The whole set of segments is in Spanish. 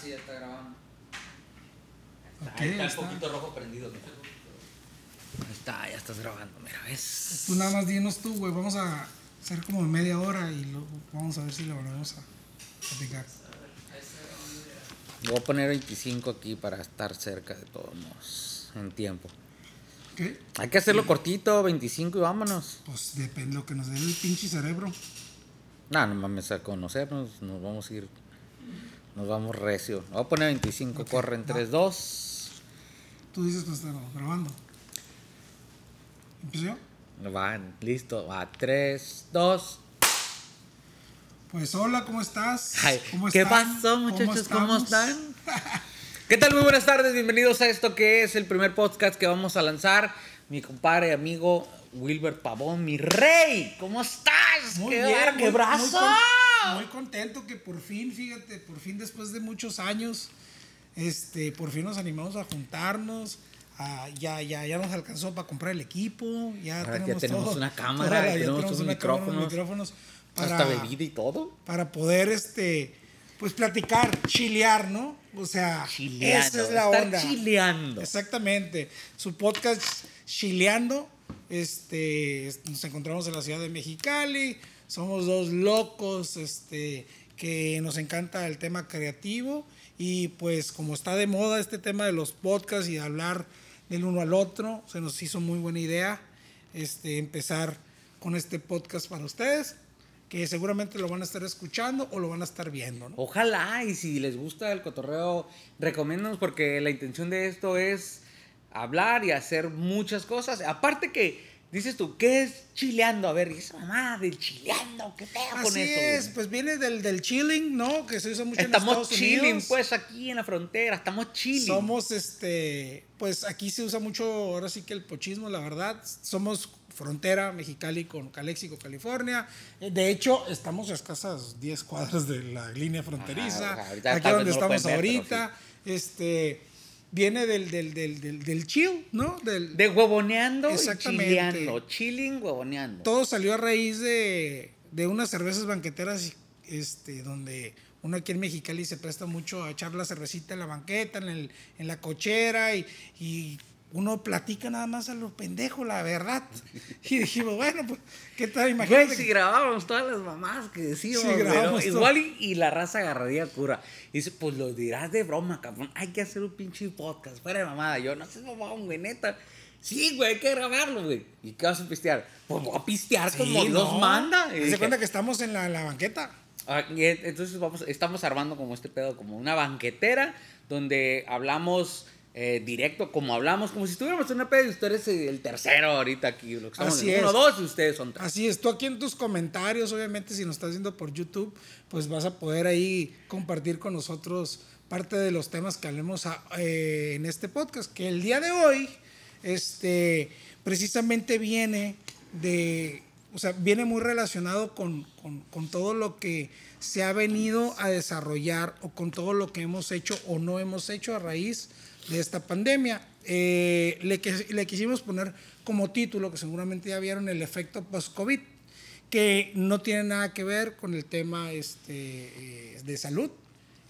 sí, ya está grabando. Ok, Ahí está ahí el está. poquito rojo prendido. mira. Ahí está, ya estás grabando, mira, ves. Tú nada más dinos tú, güey. Vamos a hacer como media hora y luego vamos a ver si le volvemos a platicar. Voy a poner 25 aquí para estar cerca de todos modos, en tiempo. ¿Qué? Hay que hacerlo cortito, 25 y vámonos. Pues depende de lo que nos dé el pinche cerebro. No, no mames, a conocernos, nos vamos a ir, nos vamos recio. Voy a poner 25, Ok, corre en va. 3, 2. Tú dices que está grabando. ¿Empiezo yo? Va, listo, va, 3, 2. Pues hola, ¿cómo estás? ¿Cómo ¿Qué están? pasó, muchachos? ¿Cómo, estamos? están? ¿Qué tal? Muy buenas tardes, bienvenidos a esto que es el primer podcast que vamos a lanzar. Mi compadre, amigo Wilbert Pavón, mi rey, ¿cómo estás? Muy ¡Qué, bien, bar- muy- qué brazo! Muy, muy contento que por fin, fíjate, por fin después de muchos años, este, por fin nos animamos a juntarnos. ya, ya, ya nos alcanzó para comprar el equipo. Ya Ahora ya tenemos, todo, una cámara, la- ya tenemos tenemos unos una cámara, micrófonos, micrófonos Hasta bebida y todo. para poder este pues platicar, chilear, ¿no? O sea, Chileando, esa es la onda. chileando. Exactamente. Su podcast Chileando. Este, es- nos encontramos en la ciudad de Mexicali. Somos dos locos, este, que nos encanta el tema creativo y pues como está de moda este tema de los podcasts y de hablar del uno al otro, se nos hizo muy buena idea este, empezar con este podcast para ustedes, que seguramente lo van a estar escuchando o lo van a estar viendo, ¿no? Ojalá, y si les gusta el cotorreo, recomiéndanos porque la intención de esto es hablar y hacer muchas cosas. Aparte que, dices tú, ¿qué es chileando? A ver, ¿y esa mamá del chileando? ¿Qué pedo con Así eso? es, güey? pues viene del, del chilling, ¿no? Que se usa mucho en Estamos Estados chilling, Unidos. pues, aquí en la frontera, estamos chilling. Somos, este, pues aquí se usa mucho, ahora sí que el pochismo, la verdad. Somos frontera Mexicali con Calexico, California. Eh, De hecho, estamos a escasas 10 cuadras de la línea fronteriza. Ajá, ahorita aquí donde no estamos ver, ahorita. Este, viene del, del, del, del, del chill, ¿no? Del, De huevoneando y Exactamente. chileando. Chilling, huevoneando. todo salió a raíz de, de unas cervezas banqueteras este, donde uno aquí en Mexicali se presta mucho a echar la cervecita en la banqueta, en, el, en la cochera y, y uno platica nada más a lo pendejo, la verdad. Y dijimos, bueno, pues, ¿qué tal? Imagínate. Güey, si grabábamos todas las mamás que decíamos, ¿no? grabamos todo. igual y, y la raza agarraría cura. Y dice, pues lo dirás de broma, cabrón. Hay que hacer un pinche podcast, fuera de mamada. Yo, no sé, mamón, güey, neta. Sí, güey, hay que grabarlo, güey. ¿Y qué vas a pistear? Pues voy a pistear Sí, como Dios no. manda. Y dije, cuenta que estamos en la, la banqueta. Ah, entonces vamos, estamos armando como este pedo, como una banquetera donde hablamos eh, directo, como hablamos, como si estuviéramos en una pedo y usted el tercero ahorita aquí. Lo que estamos Así en uno, dos y ustedes son tres. Así es, tú aquí en tus comentarios, obviamente si nos estás viendo por YouTube, pues vas a poder ahí compartir con nosotros parte de los temas que hablemos a- eh, en este podcast, que el día de hoy, este, precisamente viene de, o sea, viene muy relacionado con, con- con todo lo que se ha venido a desarrollar o con todo lo que hemos hecho o no hemos hecho a raíz de esta pandemia. Eh, le, quisimos poner como título, que seguramente ya vieron, el efecto post-COVID, que no tiene nada que ver con el tema este, eh, de salud.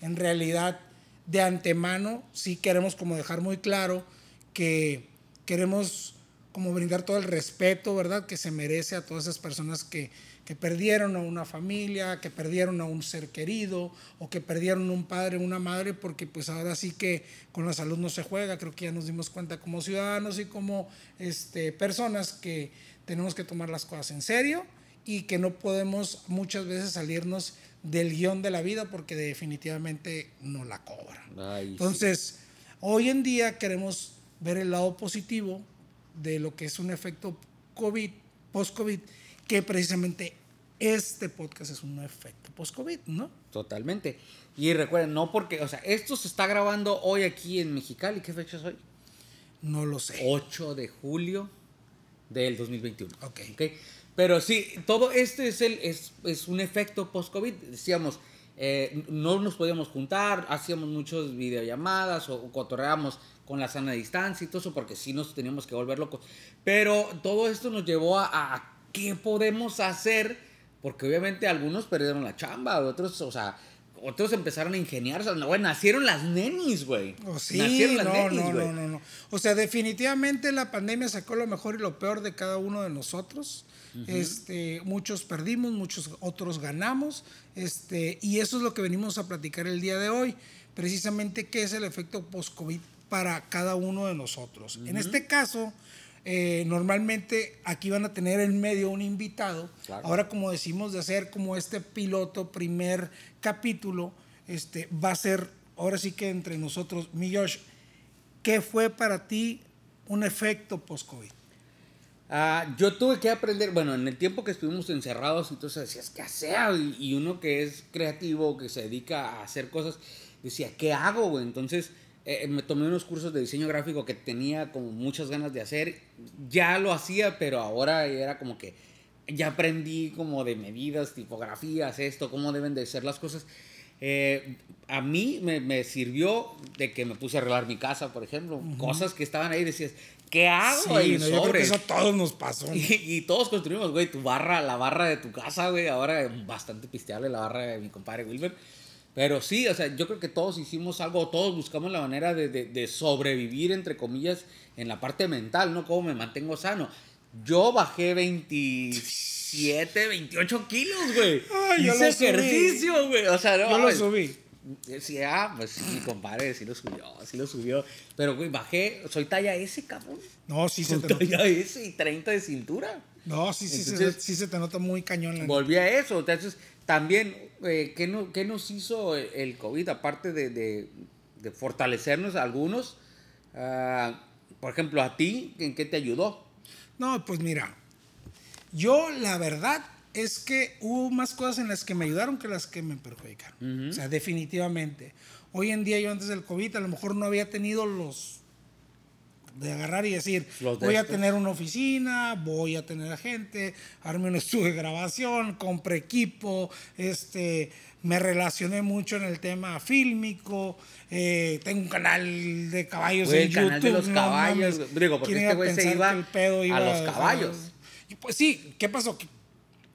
En realidad, de antemano, sí queremos como dejar muy claro que queremos como brindar todo el respeto, ¿verdad?, que se merece a todas esas personas que, que perdieron a una familia, que perdieron a un ser querido o que perdieron un padre, una madre, porque pues ahora sí que con la salud no se juega, creo que ya nos dimos cuenta como ciudadanos y como este, personas que tenemos que tomar las cosas en serio y que no podemos muchas veces salirnos del guion de la vida porque definitivamente no la cobran. Ay, sí. Entonces, hoy en día queremos ver el lado positivo de lo que es un efecto COVID, post-COVID, que precisamente este podcast es un efecto post-COVID, ¿no? Totalmente. Y recuerden, no porque, o sea, esto se está grabando hoy aquí en Mexicali. ¿Qué fecha es hoy? No lo sé. 8 de julio del 2021. Ok. Pero sí, todo esto es, el, es, es un efecto post-COVID. Decíamos, eh, no nos podíamos juntar, hacíamos muchas videollamadas o, o cotorreábamos con la sana distancia y todo eso, porque sí nos teníamos que volver locos. Pero todo esto nos llevó a, a qué podemos hacer, porque obviamente algunos perdieron la chamba, otros, o sea, otros empezaron a ingeniarse. Güey, nacieron las nenis, güey. Oh, sí, nacieron las no, nenis, no, güey. no, no, no. O sea, definitivamente la pandemia sacó lo mejor y lo peor de cada uno de nosotros. Este, muchos perdimos, muchos otros ganamos. Este, y eso es lo que venimos a platicar el día de hoy. Precisamente qué es el efecto post-COVID para cada uno de nosotros. En este caso, eh, normalmente aquí van a tener en medio un invitado. Claro. Ahora, como decimos, de hacer como este piloto, primer capítulo, este, va a ser, ahora sí que entre nosotros, mi Josh, ¿qué fue para ti un efecto post-COVID? Ah, yo tuve que aprender, bueno, en el tiempo que estuvimos encerrados, entonces decías, ¿qué hacer? Y, y uno que es creativo, que se dedica a hacer cosas, decía, ¿qué hago? Entonces eh, me tomé unos cursos de diseño gráfico que tenía como muchas ganas de hacer. Ya lo hacía, pero ahora era como que ya aprendí como de medidas, tipografías, esto, cómo deben de ser las cosas. Eh, a mí me, me sirvió de que me puse a arreglar mi casa, por ejemplo. Cosas que estaban ahí, decías, ¿qué hago? Sí, Y no, yo creo que sobres. eso a todos nos pasó. ¿no? Y, y todos construimos, güey, tu barra, la barra de tu casa, güey. Ahora bastante pisteable la barra de mi compadre Wilber. Pero sí, o sea, yo creo que todos hicimos algo, todos buscamos la manera de, de- de sobrevivir, entre comillas, en la parte mental, ¿no? ¿Cómo me mantengo sano? Yo bajé 27, 28 kilos, güey. Hice ejercicio, güey. O sea, no, Yo lo subí. Sí, ah, pues sí, mi compadre sí lo subió, sí lo subió. Pero, güey, bajé, soy talla S, cabrón. No, sí se Soy te nota. talla S y 30 de cintura. No, sí, sí, Entonces- se, sí se te nota muy cañón. la Volví a eso. Entonces, también, eh, ¿qué, no- qué nos hizo el- el COVID? Aparte de, de- de fortalecernos a algunos, ah, por ejemplo, a ti, ¿en qué te ayudó? No, pues mira, yo la verdad es que hubo más cosas en las que me ayudaron que las que me perjudicaron. O sea, definitivamente. Hoy en día yo antes del COVID a lo mejor no había tenido los de agarrar y decir, voy a tener una oficina, voy a tener a gente, armé un estudio de grabación, compré equipo, este, me relacioné mucho en el tema fílmico, eh, tengo un canal de caballos Güey, en el YouTube. canal de los no caballos, mames. digo, porque ¿Quién este a güey se iba pedo a iba los caballos? Pues sí, ¿qué pasó?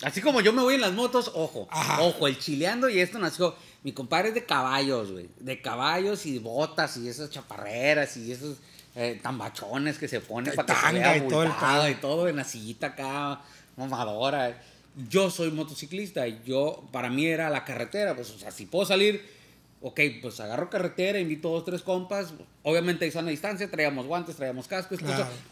Así como yo me voy en las motos, ojo, Ajá. ojo, el chileando y esto nació. Mi compadre es de caballos, güey. De caballos y botas y esas chaparreras y esos eh, tambachones que se ponen para que se vea y todo el y todo en la sillita acá, mamadora. Yo soy motociclista y yo, para mí era la carretera, pues, o sea, si puedo salir, ok, pues agarro carretera, invito dos, tres compas, obviamente hay sana distancia, traíamos guantes, traíamos cascos,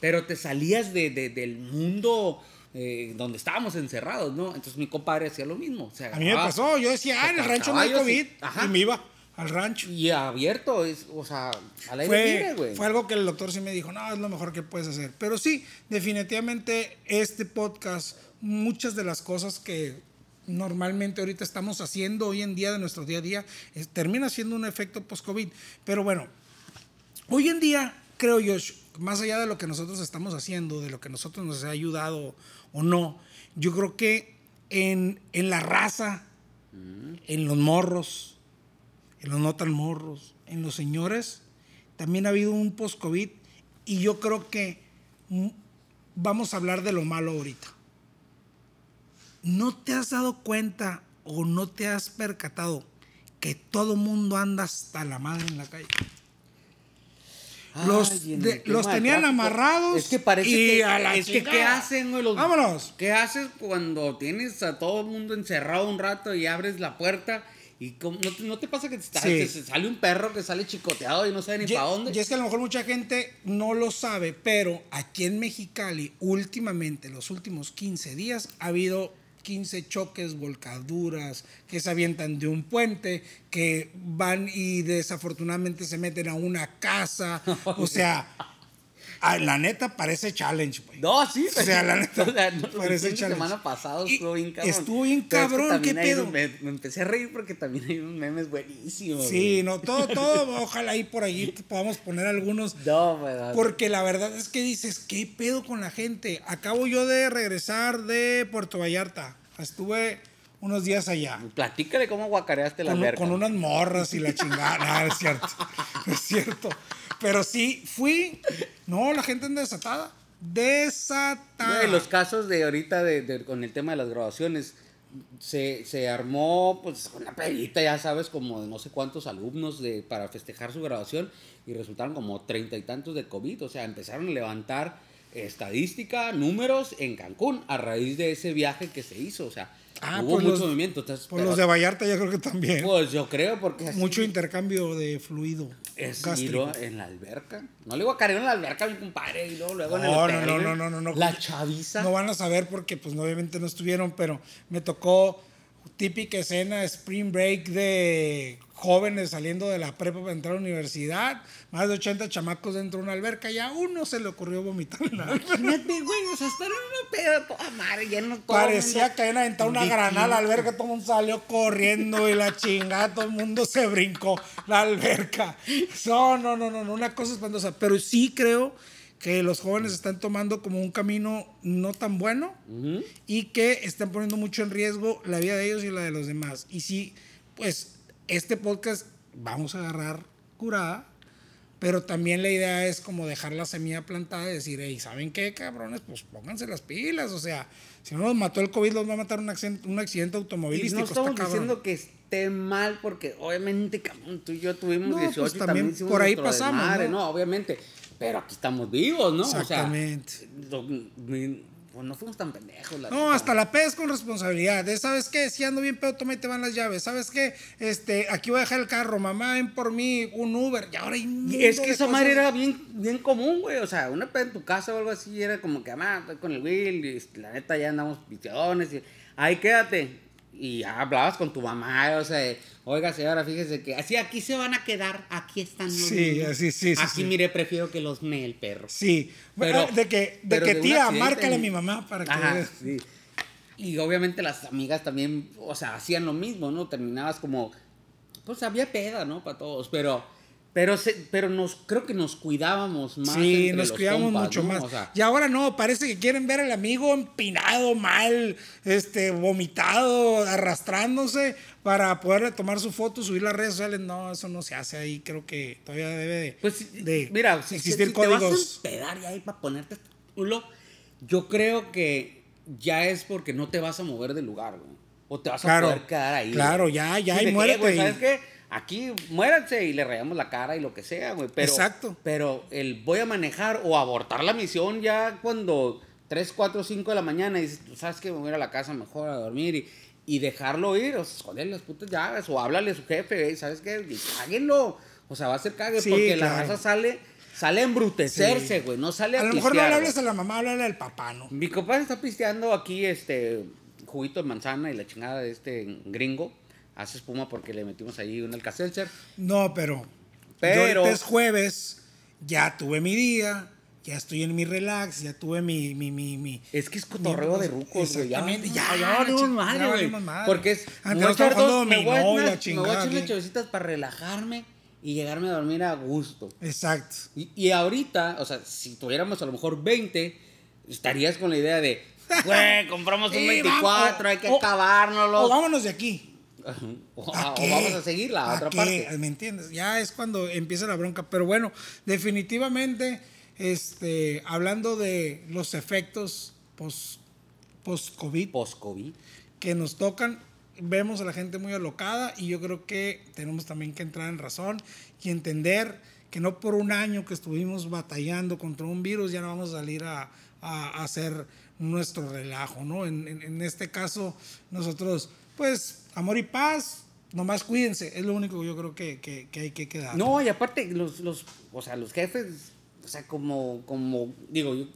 pero te salías de, de- del mundo eh, donde estábamos encerrados, ¿no? Entonces mi compadre hacía lo mismo. se A mí me agarraba- pasó, yo decía, ah, en el rancho no hay COVID, y- y me iba al rancho. Y abierto, es, o sea, al aire libre, Fue, güey. fue algo que el doctor sí me dijo, no, es lo mejor que puedes hacer. Pero sí, definitivamente este podcast, muchas de las cosas que normalmente ahorita estamos haciendo hoy en día de nuestro día a día, es- termina siendo un efecto post-COVID. Pero bueno, hoy en día, creo yo, más allá de lo que nosotros estamos haciendo, de lo que nosotros nos ha ayudado o no, yo creo que en, en la raza, en los morros, en los no tan morros, en los señores, también ha habido un post-COVID y yo creo que mm, vamos a hablar de lo malo ahorita. ¿No te has dado cuenta o no te has percatado que todo mundo anda hasta la madre en la calle? Los, Ay, de- tenían tráfico, amarrados. Es que parece y que, a la es que ¿qué hacen, güey? Los- Vámonos. ¿Qué haces cuando tienes a todo el mundo encerrado un rato y abres la puerta y como- no, te, no te pasa que te, Sí. se sale un perro que sale chicoteado y no sabe ni para dónde? y es que a lo mejor mucha gente no lo sabe, pero aquí en Mexicali, últimamente, los últimos 15 días, ha habido 15 choques, volcaduras, que se avientan de un puente, que van y desafortunadamente se meten a una casa. O sea, a- la neta parece challenge, güey. No, sí, O sea, la neta, o sea, no, parece challenge. semana pasado Y estuvo bien cabrón. estuvo bien Pero es que cabrón, ¿qué pedo? Me, me empecé a reír porque también hay unos memes buenísimos. Sí, no, todo, todo, ojalá ahí por allí podamos poner algunos. No, ¿verdad? Porque la verdad es que dices, ¿qué pedo con la gente? Acabo yo de regresar de Puerto Vallarta. Estuve unos días allá. Platícale cómo guacareaste la Con, alberca. con unas morras y la chingada. No, no es cierto. No es cierto. Pero sí, fui. No, la gente anda desatada. Desatada. Güey, los casos de ahorita de, de- con el tema de las grabaciones, se, se armó pues una pedita, ya sabes, como de no sé cuántos alumnos de, para festejar su graduación y resultaron como treinta y tantos de COVID. O sea, empezaron a levantar estadística, números en Cancún a raíz de ese viaje que se hizo. O sea, Ah, hubo pues mucho los- movimiento. Entonces, Por pero- los de Vallarta yo creo que también. pues yo creo porque así Mucho intercambio de fluido es gástrico. en la alberca. No le digo a Karen en la alberca, mi compadre, y luego, luego en el No, hotel. no, no, no, no, no, no. La chaviza. No van a saber porque pues no, obviamente no estuvieron, pero me tocó típica escena Spring Break de jóvenes saliendo de la prepa para entrar a la universidad, más de 80 chamacos dentro de una alberca y a uno se le ocurrió vomitar en la alberca. Güey, o sea, estar en una peda toda madre, lleno todo Parecía que habían aventado una granada a la alberca, todo el mundo salió corriendo y la chingada, todo el mundo se brincó la alberca. No, no, no, no, no, una cosa espantosa. Pero sí creo que los jóvenes están tomando como un camino no tan bueno Ujú. y que están poniendo mucho en riesgo la vida de ellos y la de los demás. Y sí, pues este podcast vamos a agarrar curada, pero también la idea es como dejar la semilla plantada y decir, hey, ¿saben qué, cabrones? Pues pónganse las pilas, o sea, si no nos mató el COVID, los va a matar un accidente, un accidente Y automovilístico. no está estamos diciendo que esté mal, porque obviamente, cabrón, tú y yo tuvimos No, pues 18 y también también hicimos por ahí pasamos, desmadre, ¿no? ¿no? Obviamente. Pero aquí estamos vivos, ¿no? Exactamente. O sea, lo- pues no fuimos tan pendejos. la No, hasta la pez con responsabilidad. ¿Sabes qué? Si ando bien pedo, toma y te van las llaves. ¿Sabes qué? Este, aquí voy a dejar el carro. Mamá, ven por mí, un Uber. Y ahora hay Y es que esa cosas. madre era bien, bien común, güey. O sea, una peda en tu casa o algo así era como que, mamá, estoy con el Will y la neta ya andamos pichadones y ahí quédate. Y hablabas con tu mamá, o sea, oiga señora, fíjese que así aquí se van a quedar, aquí están los Sí, niños. así, sí, sí, Aquí sí. mire, prefiero que los mee el perro. Sí. Pero- Bueno, de que, de que de tía, márcale a mi mamá para que. Ajá, sí. Y obviamente las amigas también, o sea, hacían lo mismo, ¿no? Terminabas como, pues había peda, ¿no? Para todos, pero, pero, se- pero nos, creo que nos cuidábamos más. Sí, nos compas, mucho ¿no? más. O sea, y ahora no, parece que quieren ver al amigo empinado, mal, este, vomitado, arrastrándose para poder tomar su foto, subir las redes sociales. No, eso no se hace ahí. Creo que todavía debe de, pues, de mira, si, existir si te vas códigos. a ya ahí para ponerte el culo, yo creo que ya es porque no te vas a mover del lugar, güey. O te vas a poder quedar ahí. claro, ya, ya, y muérete y- ¿Sabes qué? Aquí muéranse y le rayamos la cara y lo que sea, güey. Pero, Exacto. Pero el voy a manejar o abortar la misión ya cuando 3, 4, 5 de la mañana y dices, "Tú ¿sabes que Me voy a ir a la casa mejor a dormir y, y dejarlo ir, o sea, esconderle las putas llaves o háblale a su jefe, güey, ¿sabes qué? Y cáguenlo. O sea, va a ser cague Sí, porque la raza sale, sale a embrutecerse, güey, no sale a A lo mejor no le hables a la mamá, háblale al papá, ¿no? Mi compadre está pisteando aquí este juguito de manzana y la chingada de este gringo. Hace espuma porque le metimos ahí un Alka-Seltzer. No, pero. Pero- Yo es jueves, ya tuve mi día, ya estoy en mi relax, ya tuve mi. mi, mi, mi Es que es cotorreo de rucos, güey. Ya, ya, ya, ching- madre, ya güey. Porque es. Antes voy a no dos- me voy a echar unas chavecitas para relajarme y llegarme a dormir a gusto. Exacto. Y, y ahorita, o sea, si tuviéramos a lo mejor 20, estarías con la idea de, güey, compramos un Sí, 24, vamos, hay que acabárnoslo. O vámonos de aquí. O, ¿A o vamos a seguir la ¿A otra qué? parte. ¿Me entiendes? Ya es cuando empieza la bronca. Pero bueno, definitivamente, este, hablando de los efectos post- post-COVID Post-COVID. que nos tocan, vemos a la gente muy alocada y yo creo que tenemos también que entrar en razón y entender que no por un año que estuvimos batallando contra un virus ya no vamos a salir a, a- a hacer nuestro relajo, ¿no? En, en- en este caso, nosotros, pues, amor y paz, nomás cuídense, es lo único que yo creo que, que- que hay que quedar. No, y aparte, los, los, o sea, los jefes, o sea, como, como, digo, yo-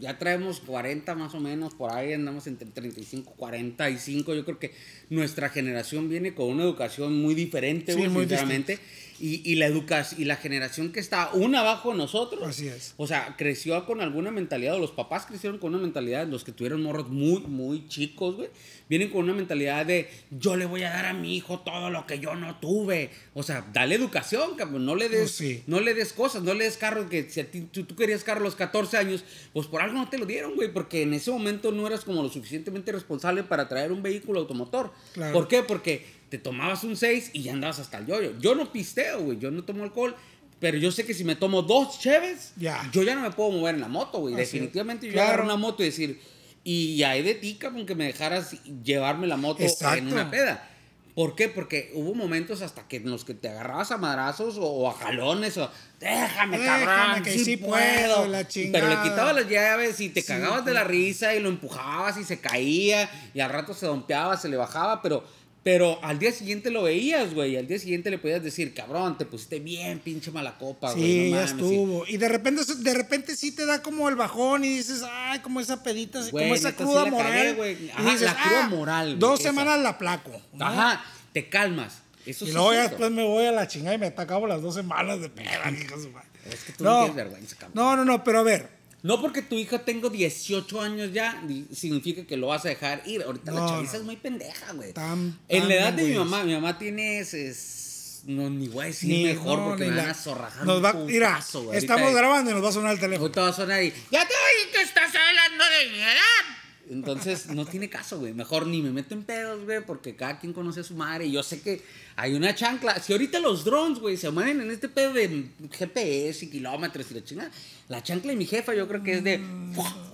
ya traemos 40 más o menos, por ahí andamos entre 35, 45, yo creo que nuestra generación viene con una educación muy diferente, Sí, muy sinceramente, y, y la educación, y la generación que está una abajo de nosotros, Así es. o sea, creció con alguna mentalidad, o los papás crecieron con una mentalidad, los que tuvieron morros muy, muy chicos, güey, vienen con una mentalidad de yo le voy a dar a mi hijo todo lo que yo no tuve. O sea, dale educación, cabrón, no le des, Pues sí. no le des cosas, no le des carros que si a ti, tú, tú querías carro a los 14 años, pues por algo no te lo dieron, güey, porque en ese momento no eras como lo suficientemente responsable para traer un vehículo automotor. Claro. ¿Por qué? Porque te tomabas un 6 y ya andabas hasta el yoyo. Yo no pisteo, güey, yo no tomo alcohol. Pero yo sé que si me tomo dos cheves, Ya. yo ya no me puedo mover en la moto, güey. Definitivamente yo Claro. agarro una moto y decir, Y hay de ti, cabrón, que me dejaras llevarme la moto en Exacto. una peda. ¿Por qué? Porque hubo momentos hasta que en los que te agarrabas a madrazos o, o a jalones o déjame, Déjame, cabrón, que sí, sí puedo. la Pero le quitabas las llaves y te Sí, cagabas de la risa y lo empujabas y se caía y al rato se dompeaba, se le bajaba, pero, pero al día siguiente lo veías, güey. y Al día siguiente le podías decir, cabrón, te pusiste bien, pinche mala copa, güey. Sí, no ya mames", estuvo. Y de repente, de repente sí te da como el bajón y dices, ay, como esa pedita, Güey, como esa sí cruda moral. cagué, güey. Y Ajá, dices, la cruda "Ah, moral, güey, Dos esa". semanas la placo. ¿no? Ajá, te calmas. Eso Y sí luego ya después me voy a la chingada y me acabo las dos semanas de peda, hijo de su madre. Es que tú no, tienes vergüenza, cabrón. no, no, no, pero a ver. No porque tu hija tenga 18 años ya, significa que lo vas a dejar ir. Ahorita la No, chaviza no. es muy pendeja, güey. Tan- En la edad de mi mamá, mi mamá tiene ese... es- no, ni voy a decir Ni- mejor no, porque me la- van a zorrajar nos va, mira, estamos grabando y nos va a sonar el teléfono. Ahorita va a sonar y... ¡Ya te oí que estás hablando de mi edad! Entonces, no tiene caso, güey. Mejor ni me meto en pedos, güey, porque cada quien conoce a su madre. Y yo sé que hay una chancla. Si ahorita los drones, güey, se mueven en este pedo de GPS y kilómetros y la chingada, la chancla de mi jefa yo creo que es de...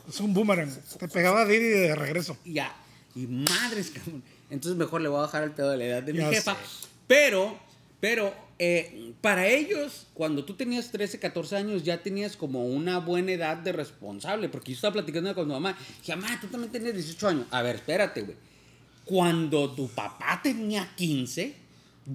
Es un boomerang. Te pegaba de regreso. Y ya. Y madres, cabrón. Entonces mejor le voy a bajar el pedo de la edad de mi Ya jefa. sé. Pero, pero, eh, para ellos, cuando tú tenías 13, 14 años, ya tenías como una buena edad de responsable. Porque yo estaba platicando con mi mamá. Dije, mamá, tú también tenías 18 años. A ver, espérate, güey. Cuando tu papá tenía 15,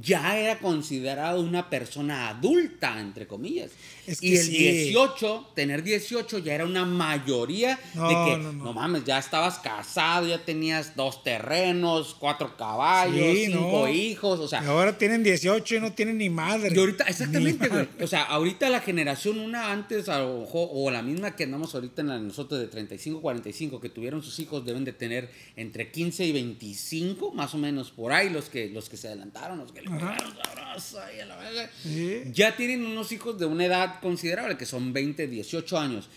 ya era considerado una persona adulta, entre comillas. Es que y el sí. 18, tener 18 ya era una mayoría No, de que, no, no. no mames, ya estabas casado, ya tenías dos terrenos, cuatro caballos, Sí, cinco hijos, o sea, Y ahora tienen 18 y no tienen ni madre. y ahorita, exactamente, güey. O sea, ahorita la generación una antes, a lo mejor, o la misma que andamos ahorita en la nosotros de 35, 45, que tuvieron sus hijos, deben de tener entre 15 y 25, más o menos por ahí, los que, los que se adelantaron, los que le Ajá. pegaron sabroso ahí a la verga. Sí. Ya tienen unos hijos de una edad considerable, que son 20, 18 años.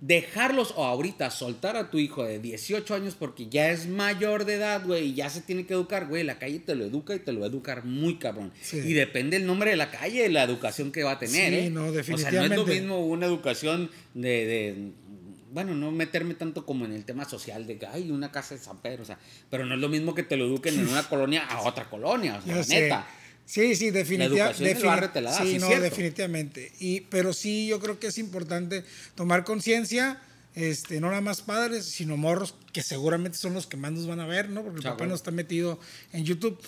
Dejarlos o ahorita soltar a tu hijo de 18 años porque ya es mayor de edad, güey, y ya se tiene que educar, güey, la calle te lo educa y te lo va a educar muy cabrón. Sí. Y depende el nombre de la calle la educación que va a tener, Sí, ¿eh? no, O sea, no es lo definitivamente. mismo una educación de, de- bueno, no meterme tanto como en el tema social de que hay una casa de San Pedro, o sea, pero no es lo mismo que te lo eduquen en una colonia a otra colonia, o sea, la neta. Sí, sí, definitivamente. educación te la da, sí no, cierto. definitivamente. Y, pero sí, yo creo que es importante tomar conciencia, este, no nada más padres, sino morros, que seguramente son los que más nos van a ver, ¿no? Porque el papá güey. no está metido en YouTube.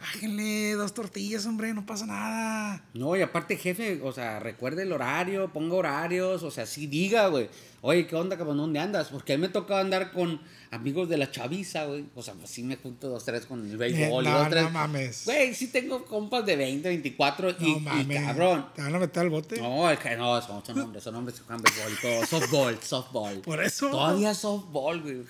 Bájenle dos tortillas, hombre, no pasa nada. No, y aparte, jefe, o sea, recuerde el horario, ponga horarios, o sea, sí diga, güey. Oye, ¿qué onda, cabrón? ¿Dónde andas? Porque a mí me tocaba andar con amigos de la chaviza, güey. O sea, pues sí me junto dos, tres con el béisbol y no, dos, tres. no mames. Güey, sí tengo compas de 20, 24 y, No y mames. cabrón. Te van a meter al bote. No, es que no, son, son hombres, son hombres que juegan béisbol y todo. Softball, softball. Por eso. Todavía softball, güey.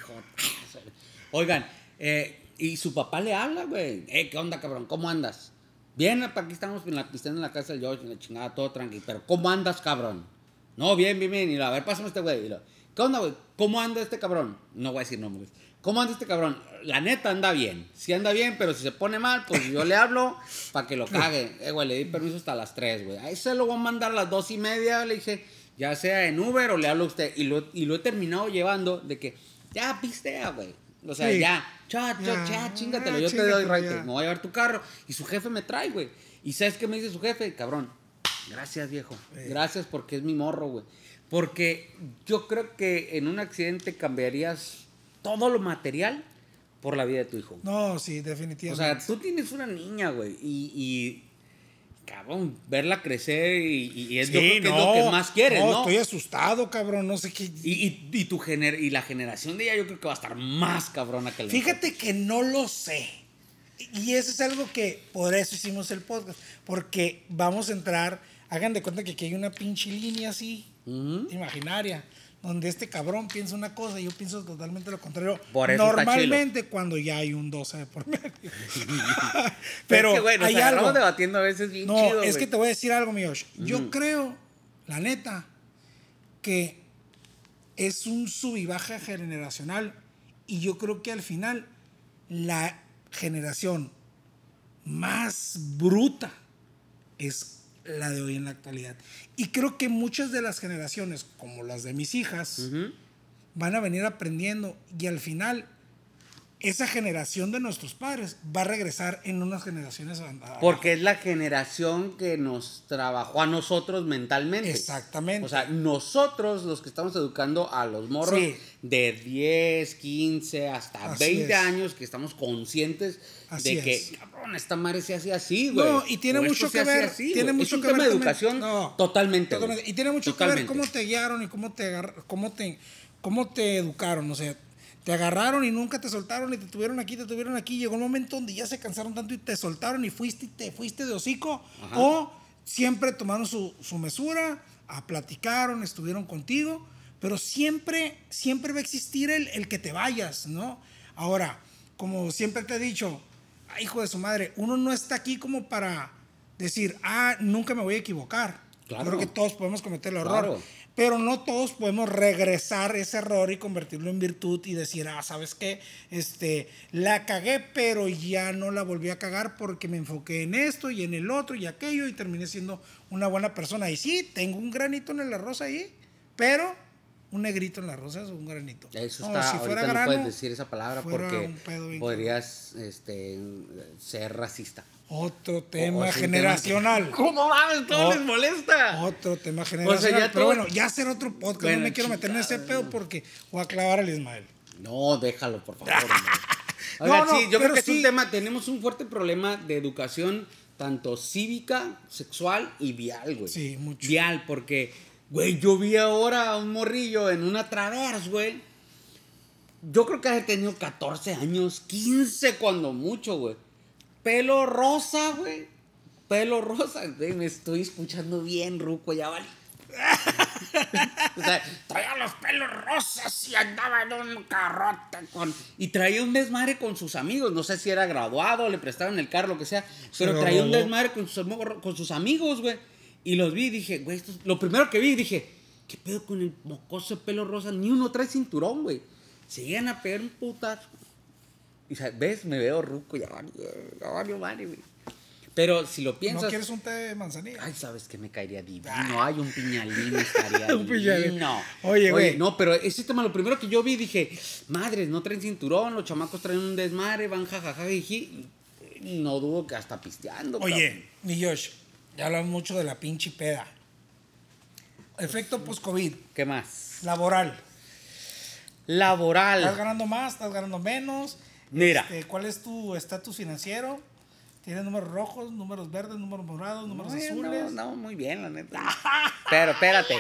Oigan, eh, y su papá le habla, güey. Eh, ¿qué onda, cabrón? ¿Cómo andas? Bien, aquí estamos en la en la casa del George, en la chingada, todo tranquilo. Pero, ¿cómo andas, cabrón? No, bien, bien, bien. Y lo, a ver, pásame este güey. ¿Qué onda, güey? ¿Cómo anda este cabrón? No voy a decir nombres. ¿Cómo anda este cabrón? La neta anda bien. Sí anda bien, pero si se pone mal, pues yo le hablo para que lo cague. Eh, güey, le di permiso hasta las 3, güey. Ahí se lo voy a mandar a las 2 y media. Le dije, ya sea en Uber o le hablo a usted. Y lo, y lo he terminado llevando de que, ya pistea, güey. O sea, Sí. ya, cha, cha, cha, chingatelo. ya, Yo te doy chingatelo, right. Me voy a llevar tu carro. Y su jefe me trae, güey. ¿Y sabes qué me dice su jefe? Cabrón, gracias, viejo. Gracias porque es mi morro, güey. Porque yo creo que en un accidente cambiarías todo lo material por la vida de tu hijo. No, sí, O definitivamente. sea, tú tienes una niña, güey, y, y, cabrón, verla crecer y, y es, yo creo que es lo que más quieres, ¿no? Estoy asustado, cabrón, no sé qué. Y, y, y tu gener y la generación de ella yo creo que va a estar más cabrona que la Fíjate que no lo sé. Y eso es algo que por eso hicimos el podcast. Porque vamos a entrar, hagan de cuenta que aquí hay una pinche línea así, imaginaria, donde este cabrón piensa una cosa y yo pienso totalmente lo contrario. Por eso Normalmente cuando ya hay un 12 de por medio. Pero, es que, hay algo. debatiendo a veces bien No, chido, es que te voy a decir algo, mi Yosh. Yo creo, la neta, que es un sub y baja generacional. Y yo creo que al final, la generación más bruta es la de hoy en la actualidad. Y creo que muchas de las generaciones, como las de mis hijas, van a venir aprendiendo y al final esa generación de nuestros padres va a regresar en unas generaciones. Porque es la generación que nos trabajó a nosotros mentalmente. Exactamente. O sea, nosotros los que estamos educando a los morros Sí. De 10, 15, hasta Así 20 es. años que estamos conscientes Así de que, es. cabrón, esta madre se hace así, güey. No, y tiene O mucho que ver. así, tiene mucho es un que tema ver de educación no, totalmente. Y tiene mucho Totalmente. que ver cómo te guiaron y cómo te, cómo te, cómo te educaron. O sea, te agarraron y nunca te soltaron y te tuvieron aquí, te tuvieron aquí. Llegó un momento donde ya se cansaron tanto y te soltaron y fuiste y te fuiste de hocico. Ajá. O siempre tomaron su, su mesura, a platicaron, estuvieron contigo. Pero siempre, siempre va a existir el, el que te vayas, ¿no? Ahora, como siempre te he dicho, "Ay, hijo de su madre, uno no está aquí como para decir, ah, nunca me voy a equivocar. Claro. Creo que todos podemos cometer el error. Claro. Pero no todos podemos regresar ese error y convertirlo en virtud y decir, ah, ¿sabes qué? Este, la cagué, pero ya no la volví a cagar porque me enfoqué en esto y en el otro y aquello y terminé siendo una buena persona. Y sí, tengo un granito en el arroz ahí, pero un negrito en la rosa es un granito. Eso No, está, si fuera ahorita no puedes decir esa palabra porque podrías este, ser racista. Otro tema O generacional. tema- ¿Cómo mames? ¿Cómo Oh. les molesta? Otro tema generacional. pero todo- bueno, ya hacer otro podcast. Bueno, no me quiero meter en ese pedo porque voy a clavar al Ismael. No, déjalo, por favor. hombre. No, Oigan, no, sí, yo creo que es un tema, tenemos un fuerte problema de educación, tanto cívica, sexual y vial, güey. Sí, mucho. Vial, porque, güey, yo vi ahora a un morrillo en una travers, güey. Yo creo que ha tenido 14 años, 15 cuando mucho, güey. Pelo rosa, güey. Pelo rosa. Güey, me estoy escuchando bien, Ruco, ya vale. o sea, traía los pelos rosas y andaba en un carrote con... Y traía un desmadre con sus amigos. No sé si era graduado, le prestaron el carro, lo que sea. Pero traía un desmadre con sus, amo- con sus amigos, güey. Y los vi y dije, güey, esto es- lo primero que vi, dije, ¿qué pedo con el mocoso de pelo rosa? Ni uno trae cinturón, güey. Se llegan a pegar un putazo. Y, ¿ves? Me veo ruco, ya valió madre, güey. Pero si lo ¿No piensas... quieres un té de manzanilla? Ay, sabes que me caería divino. Ay, un piñalín estaría Un piñalín. divino. Oye, güey. No, pero ese tema, lo primero que yo vi, dije, madres, no traen cinturón, los chamacos traen un desmadre, van jajaja, jiji. No dudo que hasta pisteando. Oye, mi Josh, ya hablamos mucho de la pinche peda. Efecto post-COVID, cabrón. ¿Qué más? laboral. ¿Estás Laboral. ganando más? ¿Estás ganando menos? Mira. Este, ¿Cuál es tu estatus financiero? ¿Tienes números rojos, números verdes, números morados, números azules? No, no, muy bien, la neta. Pero espérate.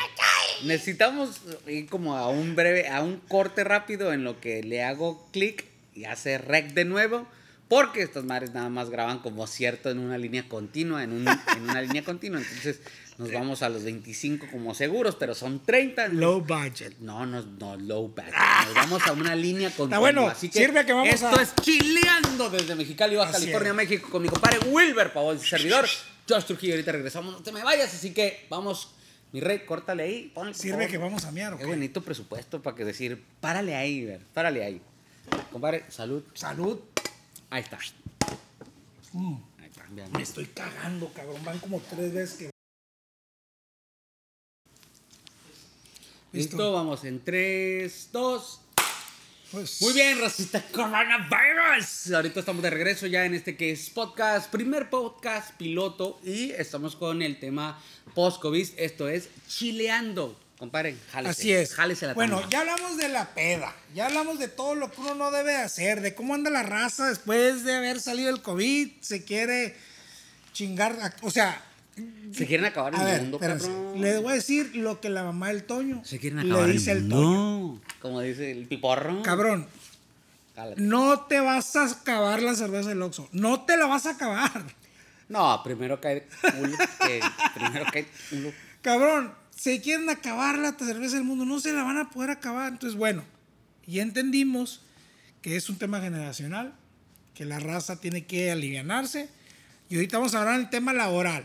Necesitamos ir como a un breve, a un corte rápido en lo que le hago clic y hace rec de nuevo. Porque estas madres nada más graban como cierto en una línea continua, en, un- en una línea continua. Entonces nos vamos a los 25 como seguros, pero son 30. Low budget. No, no, no, low back. Nos vamos a una línea continua. bueno, Así que sirve que vamos esto a- es Chileando desde Mexicali, Baja California. México, con mi compadre Wilber Pavón, servidor. Josh Trujillo, ahorita regresamos, no te me vayas, así que vamos, mi rey, córtale ahí, Sirve que vamos a miar, ¿o Qué qué? bonito presupuesto para que decir, párale ahí, ver, párale ahí. Compadre, salud. Salud. Ahí está. Mm, Ahí está, vean. me estoy cagando, cabrón. Van como tres veces que... Listo, Listo. vamos en 3, 2, Pues, Muy bien, racista coronavirus. Ahorita estamos de regreso ya en este que es podcast, primer podcast piloto y estamos con el tema post-COVID. Esto es chileando. Compadre, jálese. Así es. Jálese la bueno, ya hablamos de la peda, ya hablamos de todo lo que uno no debe hacer, de cómo anda la raza después de haber salido el COVID, se quiere chingar, o sea, Se quieren acabar el ver, mundo, cabrón. le voy a decir lo que la mamá del Toño Se quieren le acabar dice el mundo. Toño. Como dice el piporro. Cabrón, no te vas a acabar la cerveza del Oxxo, no te la vas a acabar. No, primero cae culo. que primero cae culo. Cabrón, se quieren acabar la cerveza del mundo, no se la van a poder acabar. Entonces, bueno, ya entendimos que es un tema generacional, que la raza tiene que alivianarse. Y ahorita vamos a hablar del tema laboral.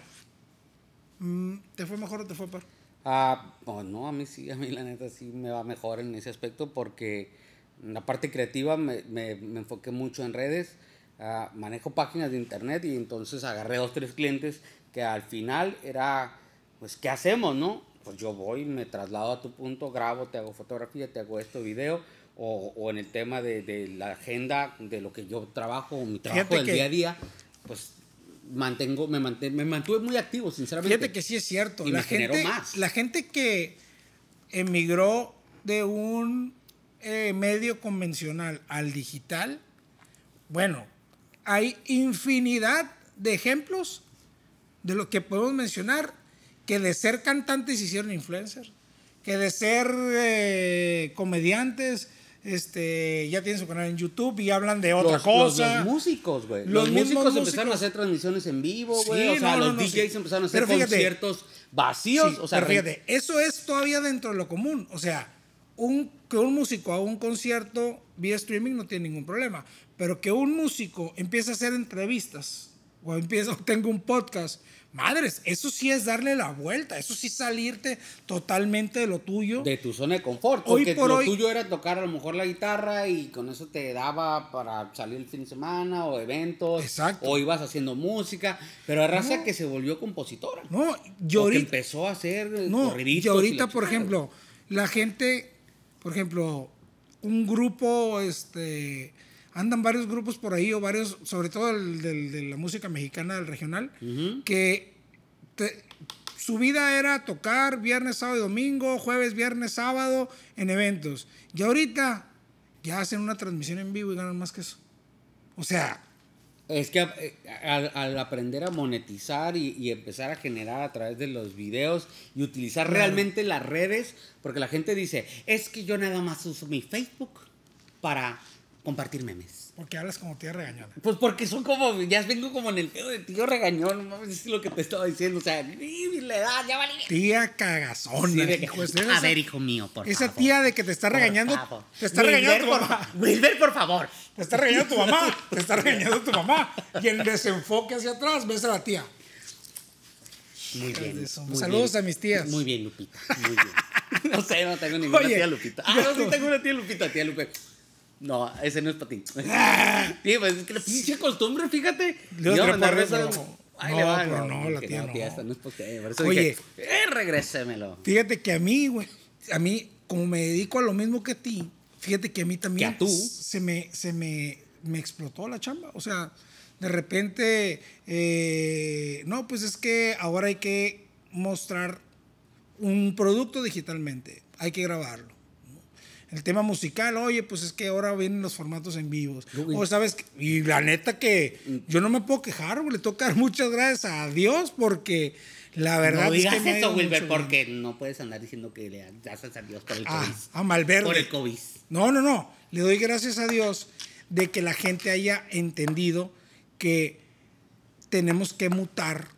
Mm, ¿Te fue mejor o te fue peor? Ah, no, no, a mí sí, a mí la neta sí me va mejor en ese aspecto porque en la parte creativa me, me, me enfoqué mucho en redes, ah, manejo páginas de internet y entonces agarré dos, tres clientes que al final era, pues, ¿qué hacemos, no? Pues yo voy, me traslado a tu punto, grabo, te hago fotografía, te hago esto, video, o, o en el tema de, de, la agenda, de lo que yo trabajo, mi trabajo del día a día, pues mantengo, me, me mantuve muy activo, sinceramente. Fíjate que sí es cierto. Y la, gente, más. la gente que emigró de un eh, medio convencional al digital, bueno, hay infinidad de ejemplos de lo que podemos mencionar que de ser cantantes hicieron influencers, que de ser eh, comediantes este, ya tienen su canal en YouTube y hablan de otra cosa. Los, músicos, güey. Los, músicos empezaron a hacer transmisiones en vivo, güey. o sea, los DJs empezaron a hacer conciertos vacíos. o sea, pero fíjate, eso es todavía dentro de lo común. O sea, un, que un músico haga un concierto vía streaming no tiene ningún problema. Pero que un músico empiece a hacer entrevistas o empieza, o tenga un podcast Madres, eso sí es darle la vuelta, eso sí salirte totalmente de lo tuyo. De tu zona de confort, porque lo tuyo era tocar a lo mejor la guitarra y con eso te daba para salir el fin de semana o eventos. Exacto. O ibas haciendo música, pero a raza que se volvió compositora. No, yo ahorita, que empezó a hacer no, Y ahorita, por ejemplo, la gente, por ejemplo, un grupo, este andan varios grupos por ahí, o varios, sobre todo el, de la música mexicana, del regional, que su vida era tocar viernes, sábado y domingo, jueves, viernes, sábado, en eventos. Y ahorita ya hacen una transmisión en vivo y ganan más que eso. O sea... Es que eh, al, aprender a monetizar y, empezar a generar a través de los videos y utilizar realmente las redes, porque la gente dice, es que yo nada más uso mi Facebook para compartir memes. Porque hablas como tía regañona. Pues porque son como, ya vengo como en el pedo de tío regañón, no es lo que te estaba diciendo, o sea, la edad, ya vale. Tía cagazona. a ver, hijo mío, por esa favor. Esa tía de que te está regañando, te está regañando tu mamá. Wilber, por favor. Te está regañando tu mamá, te está regañando tu mamá. Y en desenfoque hacia atrás ves a la tía. Muy bien. Saludos a mis tías. Muy bien, Lupita. Muy bien. No sé, no tengo ninguna tía Lupita. Ah, no, sí tengo una tía Lupita, tía Lupita. No, ese no es para ti. sí, pues es que la pinche costumbre, fíjate. Yo a mandar besos. Ay, no, va, pero no, la tía no. Tía, esta no es porque, por eso Oye, dije, eh, regrésemelo. Fíjate que a mí, güey, a mí, como me dedico a lo mismo que a ti, fíjate que a mí también ¿Que a tú? se me, se me, me explotó la chamba. O sea, de repente, eh, no, pues es que ahora hay que mostrar un producto digitalmente, hay que grabarlo el tema musical, oye, pues es que ahora vienen los formatos en vivos. o sabes, y la neta que yo no me puedo quejar, le toca dar muchas gracias a Dios porque la verdad no digas es que eso, Wilber, porque no puedes andar diciendo que le das gracias a Dios por el ah, COVID. A Malverde. Por el COVID. No, no, no. Le doy gracias a Dios de que la gente haya entendido que tenemos que mutar,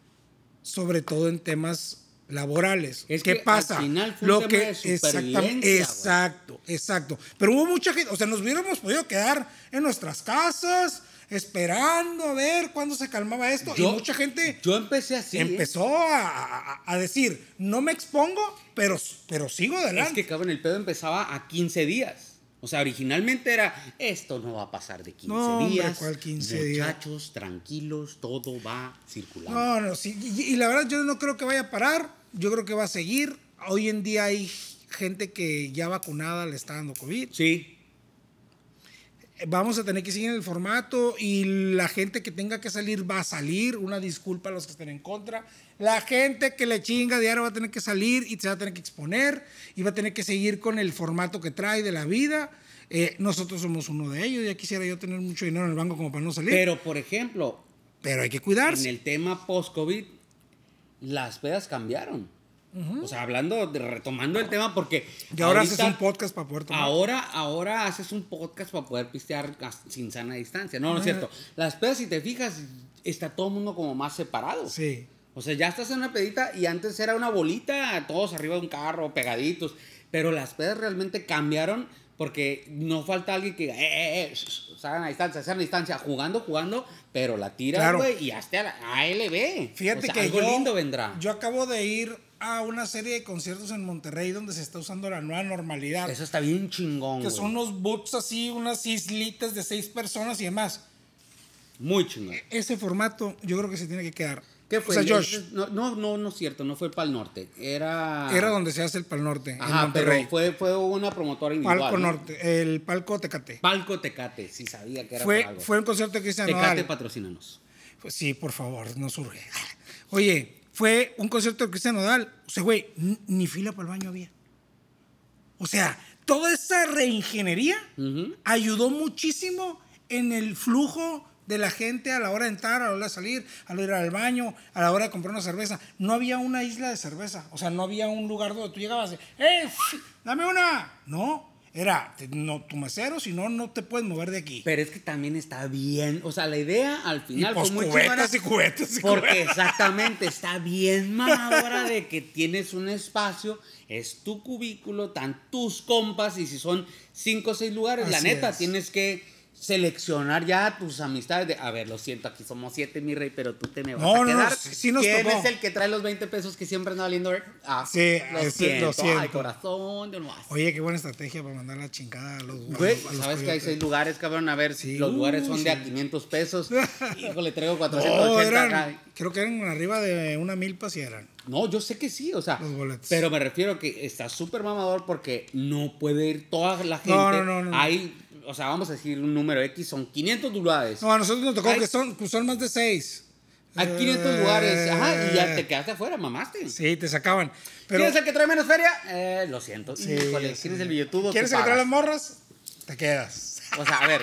sobre todo en temas laborales. Es ¿Qué pasa? Al final fue lo que exactamente, exacto, exacto. Pero hubo mucha gente, o sea, nos hubiéramos podido quedar en nuestras casas esperando a ver cuándo se calmaba esto y mucha gente yo empecé así ¿eh? empezó a, a, decir no me expongo pero pero sigo adelante es que cabrón el pedo empezaba a 15 días o sea, originalmente era, esto no va a pasar de 15 días. ¿cuál 15 Muchachos, tranquilos, todo va circulando. No, no, sí. Y, la verdad yo no creo que vaya a parar. Yo creo que va a seguir. Hoy en día hay gente que ya vacunada le está dando COVID. Sí. Vamos a tener que seguir en el formato y la gente que tenga que salir va a salir. Una disculpa a los que estén en contra. La gente que le chinga diario va a tener que salir y se va a tener que exponer y va a tener que seguir con el formato que trae de la vida. Eh, nosotros somos uno de ellos. Ya quisiera yo tener mucho dinero en el banco como para no salir. Pero, por ejemplo... Pero hay que cuidarse. En el tema post-COVID, las pedas cambiaron. O sea, hablando, de, retomando el tema, porque. Y ahora haces un podcast para poder tomar. Ahora, ahora haces un podcast para poder pistear sin sana distancia. No, no es cierto. Las pedas, si te fijas, está todo el mundo como más separado. Sí. O sea, ya estás en una pedita y antes era una bolita, todos arriba de un carro, pegaditos. Pero las pedas realmente cambiaron porque no falta alguien que diga, eh, eh, eh a distancia, a distancia, jugando, jugando, pero la tira, güey, y hasta la ALB. Fíjate que algo lindo vendrá. Yo acabo de ir a una serie de conciertos en Monterrey donde se está usando la nueva normalidad. Eso está bien chingón. Que son unos boots así, unas islitas de seis personas y demás. Muy chingón. E-, ese formato yo creo que se tiene que quedar. ¿Qué fue? O sea, Josh. No, no, no, no es cierto, no fue para el norte. Era. Era donde se hace el Pal Norte, en Ajá, pero Monterrey. fue, fue una promotora individual. Palco ¿no? Norte, el Palco Tecate. Palco Tecate, sí sabía que era Fue, algo. fue un concierto de Cristian Tecate, patrocínanos. Pues sí, por favor, no surge. Oye, fue un concierto de Cristian Nodal. O sea, güey, ni fila para el baño había. O sea, toda esa reingeniería ayudó muchísimo en el flujo de la gente a la hora de entrar, a la hora de salir, a la hora de ir al baño, a la hora de comprar una cerveza. No había una isla de cerveza. O sea, no había un lugar donde tú llegabas y, ¡eh! ¡Dame una! No. Era, no, tu mesero, si no, no te puedes mover de aquí. Pero es que también está bien. O sea, la idea al Y final pues fue muy cubetas y cubetas y Porque cubetas. exactamente, está bien mamadora de que tienes un espacio, es tu cubículo, están tus compas, y si son cinco o seis lugares, la neta, es. tienes que seleccionar ya tus amistades de, a ver, lo siento, aquí somos siete, mi rey, pero tú te me vas No, a no, no, quedar. sí- nos ¿Quién tocó. es el que trae los 20 pesos que siempre anda valiendo? Ah, Sí, lo, siento, lo siento. ay, corazón, no hago. Oye, qué buena estrategia para mandar la chingada a los Güey, a los sabes que hay seis lugares, cabrón. A ver, Sí, los lugares son de a 500 pesos. Híjole, traigo No, 480 eran, acá. creo que eran arriba de una milpa si eran. No, yo sé que sí, o sea. Los boletos. Pero me refiero que está súper mamador porque no puede ir toda la gente. No, no, no, no. Hay, o sea, vamos a decir un número X, son 500 lugares. No, a nosotros nos tocó que son, que son más de seis. Hay 500 Eh, lugares. Ajá, y ya te quedaste afuera, mamaste. Sí, te sacaban. Pero, ¿Quién es el que trae menos feria? Eh, lo siento. Sí, Híjole, sí. ¿quién es el billetudo? ¿Quieres Tú entrar a las morras? Te quedas. O sea, a ver,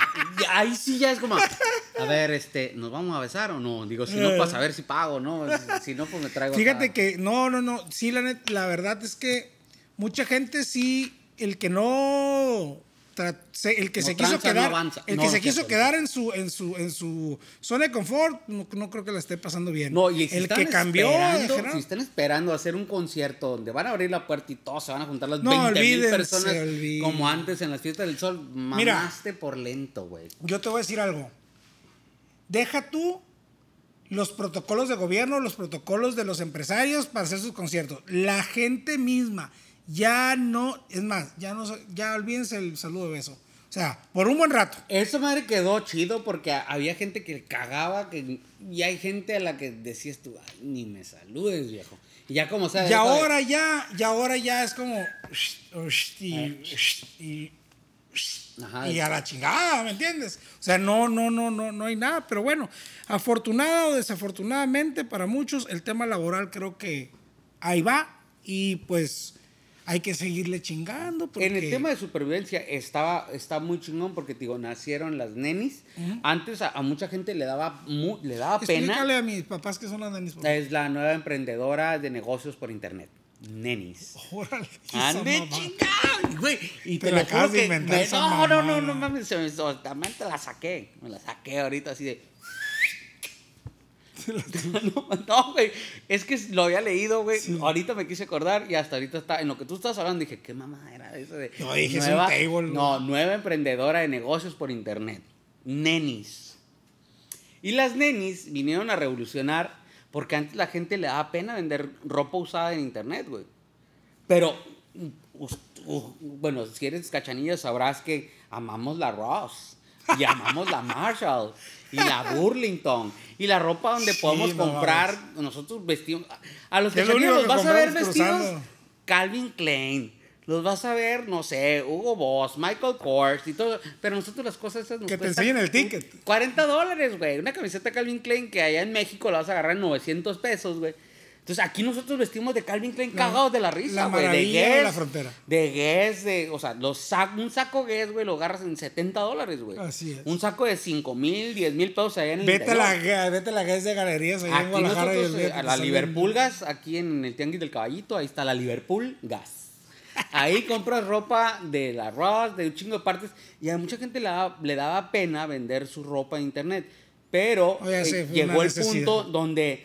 ahí sí ya es como, a ver, este, ¿nos vamos a besar o no? Digo, si no, para saber si pago, ¿no? Si, si no, pues me traigo. Fíjate acá. que, no, no, no. Sí, la, net- la verdad es que mucha gente sí, el que no. El que No se quiso no quedar, el que no se quiso quedar en su, en su, en su zona de confort, no, creo que la esté pasando bien. No, y si el que cambió, si están esperando hacer un concierto donde van a abrir la puerta y todos se van a juntar las No, 20 mil personas olvídense. como antes en las fiestas del sol, Mira. mamaste por lento, güey. Yo te voy a decir algo. Deja tú los protocolos de gobierno, los protocolos de los empresarios para hacer sus conciertos. La gente misma ya no, es más, ya no, ya olvídense el saludo de beso. O sea, por un buen rato. Eso madre quedó chido porque había gente que cagaba que, y hay gente a la que decías tú, "Ay, ni me saludes, viejo. Y ya como sea. Y de- ahora ya, y ahora ya es como y, y- Ajá. y a la chingada, ¿me entiendes? O sea, no, no, no, no, no hay nada. Pero bueno, afortunado o desafortunadamente para muchos, el tema laboral creo que ahí va. Y pues hay que seguirle chingando. Porque... En el tema de supervivencia estaba, está muy chingón porque, digo, nacieron las nenis. Antes a, a mucha gente le daba, mu- le daba pena. Explícale a mis papás que son las nenis. por. Es la nueva emprendedora de negocios por internet. Nenis. Órale, ¡Ande chingada! Güey, y Te te, lo acabas de inventar me- esa no, no, no, no mames, se me, también te la saqué. Me la saqué ahorita así de. no, güey. Es que lo había leído, güey. Ahorita me quise acordar y hasta ahorita está. En lo que tú estás hablando dije, ¿qué mamá era eso de. No, dije, es un table, No, nueva emprendedora de negocios por internet. Nenis. Y las nenis vinieron a revolucionar porque antes la gente le daba pena vender ropa usada en internet, güey. Pero, bueno, si eres cachanilla sabrás que amamos la Ross y amamos la Marshall y la Burlington y la ropa donde Sí, podemos no comprar, nosotros vestimos, a los ¿Qué es lo cachanillas único los que vas a ver vestidos cruzando? Calvin Klein. Los vas a ver, no sé, Hugo Boss, Michael Kors y todo. Pero nosotros las cosas esas nos Que te enseñen el ticket. 40 dólares, güey. Una camiseta Calvin Klein que allá en México la vas a agarrar en 900 pesos, güey. Entonces aquí nosotros vestimos de Calvin Klein La- cagados de la risa, la güey. De Guess. la frontera. De Guess, de, o sea, los sac- un saco Guess, güey, lo agarras en 70 dólares, güey. Así es. Un saco de 5 mil, 10 mil pesos allá en el Vete a interior. la, vete a la gas de galerías allá en Aquí Guadalajara. y nosotros, eh, a que la Liverpool Gas, aquí en el Tianguis del Caballito, ahí está la Liverpool Gas. Ahí compras ropa de la Ross, de un chingo de partes, y a mucha gente le daba, le daba pena vender su ropa en internet. Pero Oye, eh, sí, llegó el necesidad. punto donde,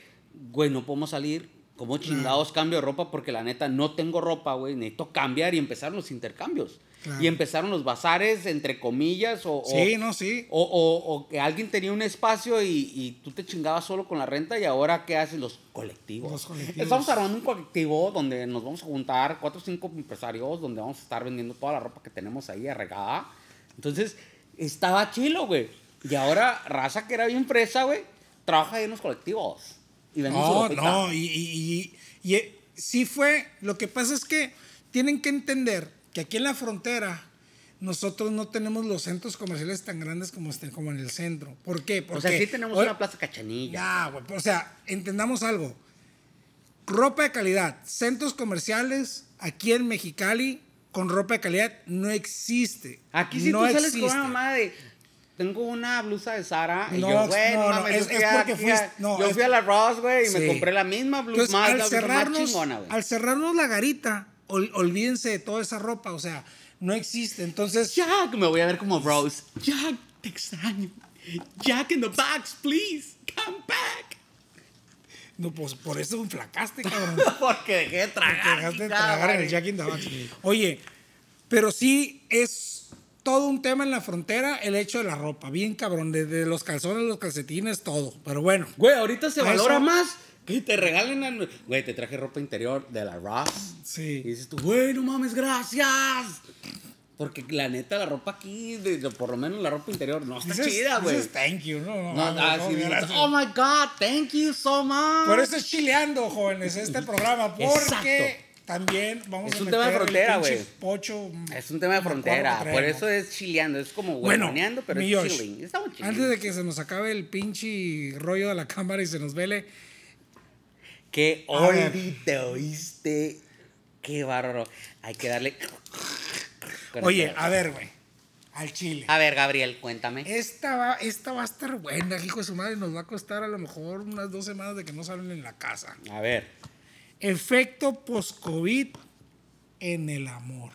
güey, no podemos salir. Como chingados cambio de ropa? Porque la neta no tengo ropa, güey. Necesito cambiar y empezaron los intercambios. Claro. Y empezaron los bazares, entre comillas, o, o- Sí, no, sí. o, o- o que alguien tenía un espacio y, y tú te chingabas solo con la renta y ahora ¿qué hacen los colectivos? Los colectivos. Estamos armando un colectivo donde nos vamos a juntar cuatro o cinco empresarios donde vamos a estar vendiendo toda la ropa que tenemos ahí arregada. Entonces, estaba chilo, güey. Y ahora raza que era bien fresa, güey, trabaja ahí en los colectivos. Y No, ropita. no, y, y- y- y, eh, sí fue. Lo que pasa es que tienen que entender que aquí en la frontera nosotros no tenemos los centros comerciales tan grandes como, este- como en el centro. ¿Por qué? Porque, O sea, sí tenemos hoy- una plaza cachanilla. Ya, güey. O sea, entendamos algo. Ropa de calidad, centros comerciales aquí en Mexicali con ropa de calidad no existe. Aquí sí no tú sales existe. con una mamá de. Tengo una blusa de Sara. Y No, yo, güey, no, no, es- es porque fuiste- no, yo es- fui a la Ross, güey, y me compré la misma blusa Entonces, más, al la blusa más cerrarnos, chingona, güey. al cerrarnos la garita, ol- olvídense de toda esa ropa, o sea, no existe. Entonces, Jack, me voy a ver como Rose. Jack, te extraño. Jack in the box, please. Come back. no, pues por eso flacaste, cabrón. Porque dejé de tragar. dejaste de tragar en el. Jack in the Box. Oye, pero sí es todo un tema en la frontera el hecho de la ropa, bien cabrón, desde los calzones, los calcetines, todo. Pero bueno, Güey, ahorita se valora eso- más que te regalen. a- Güey, te traje ropa interior de la Ross. sí. Y dices tú, güey, no mames, gracias. Porque la neta, la ropa aquí, de- de- por lo menos la ropa interior, no está Dices- chida, güey. dices thank you, no, no, No, no, ah, no, sí, oh my God, thank you so much. Por eso es chileando, jóvenes, este programa, porque Exacto. También vamos Es a un tema de frontera, güey. Pocho. Es un tema de frontera, por eso es chileando, es como Bueno, huevoneando, pero mi es Josh, chilling. Estamos chilling. Antes de que se nos acabe el pinche rollo de la cámara y se nos vele, Que hoy te oíste. Qué bárbaro. Hay que darle. oye, a ver, güey, al chile. A ver, Gabriel, cuéntame. Esta va, esta va a estar buena, hijo de su madre, nos va a costar a lo mejor unas dos semanas de que no salen en la casa. A ver. Efecto post-COVID en el amor.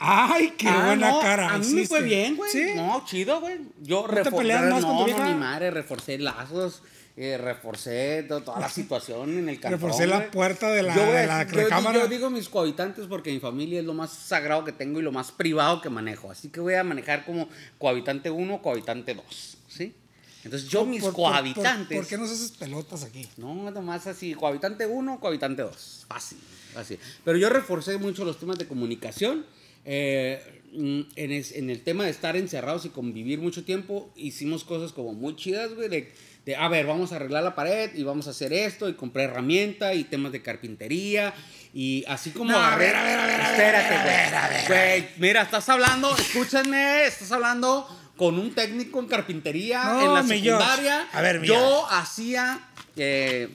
Ay, qué Ah, buena no, cara. A mí me fue bien, güey. Sí. No, chido, güey. Yo te reforcé. No, no, mi madre, reforcé lazos. eh, reforcé to- toda la situación en el cantón. Reforcé la puerta de la- Yo, güey, de la yo- recámara. Yo, digo mis cohabitantes porque mi familia es lo más sagrado que tengo y lo más privado que manejo. Así que voy a manejar como cohabitante 1, cohabitante 2. ¿Sí? Entonces yo, mis Por- por- por- cohabitantes. ¿Por, qué nos haces pelotas aquí? No, nomás así, cohabitante 1, cohabitante 2. Fácil, así. Pero yo reforcé mucho los temas de comunicación. eh, mm, en, es- en el tema de estar encerrados y convivir mucho tiempo, hicimos cosas como muy chidas, güey. De, de, a ver, vamos a arreglar la pared y vamos a hacer esto y compré herramienta y temas de carpintería y así como No, a ver, a ver, a ver, Espérate, a güey. ver, a ver, a Güey, mira, estás hablando, escúchenme, estás hablando con un técnico en carpintería No, en la Josh. secundaria. A ver, Yo hacía eh,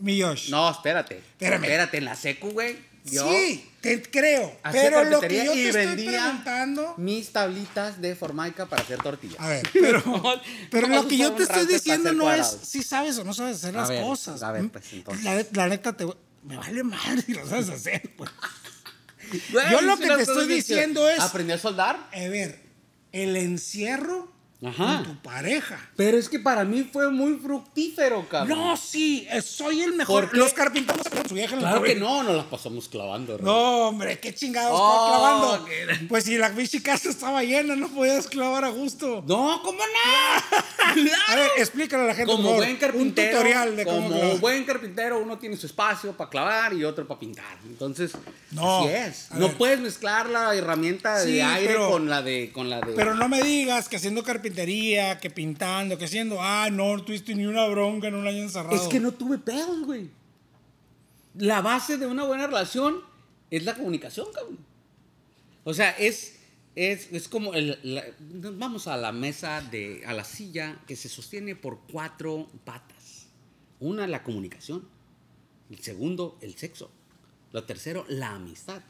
Mi Josh. no, espérate. Espérame. Espérate, en la secu, güey. Yo sí, te creo. Pero lo que yo te y estoy preguntando. mis tablitas de formaica para hacer tortillas. A ver, pero, lo que yo te estoy diciendo no es si sabes o no sabes hacer A las ver, cosas. a ver, pues, entonces. La, la neta, te, me vale madre si lo sabes hacer. pues. Yo lo que te estoy diciendo es- Aprendí a soldar. A ver, el encierro Ajá. con tu pareja. Pero es que para mí fue muy fructífero, cabrón. No, sí, eh, soy el mejor. ¿Por qué? Los carpinteros con su vieja en Claro que no, nos las pasamos clavando. Rey. No, hombre, qué chingados Oh, clavando. que- Pues si la bici casa estaba llena, no podías clavar a gusto. No, ¿cómo no? A ver, explícale a la gente. como buen carpintero, Un tutorial de cómo como clavar. buen carpintero, uno tiene su espacio para clavar y otro para pintar. Entonces, No, así es. a No ver. puedes mezclar la herramienta Sí, de aire pero- con la de con la de Pero no me digas que haciendo carpintería, que pintando, que haciendo, ah, no, no tuviste ni una bronca en un año encerrado. Es que no tuve pedos, güey. La base de una buena relación es la comunicación, cabrón. O sea, es, es, es como el, la- vamos a la mesa de, a la silla que se sostiene por cuatro patas. Una, la comunicación. El segundo, el sexo. Lo tercero, la amistad.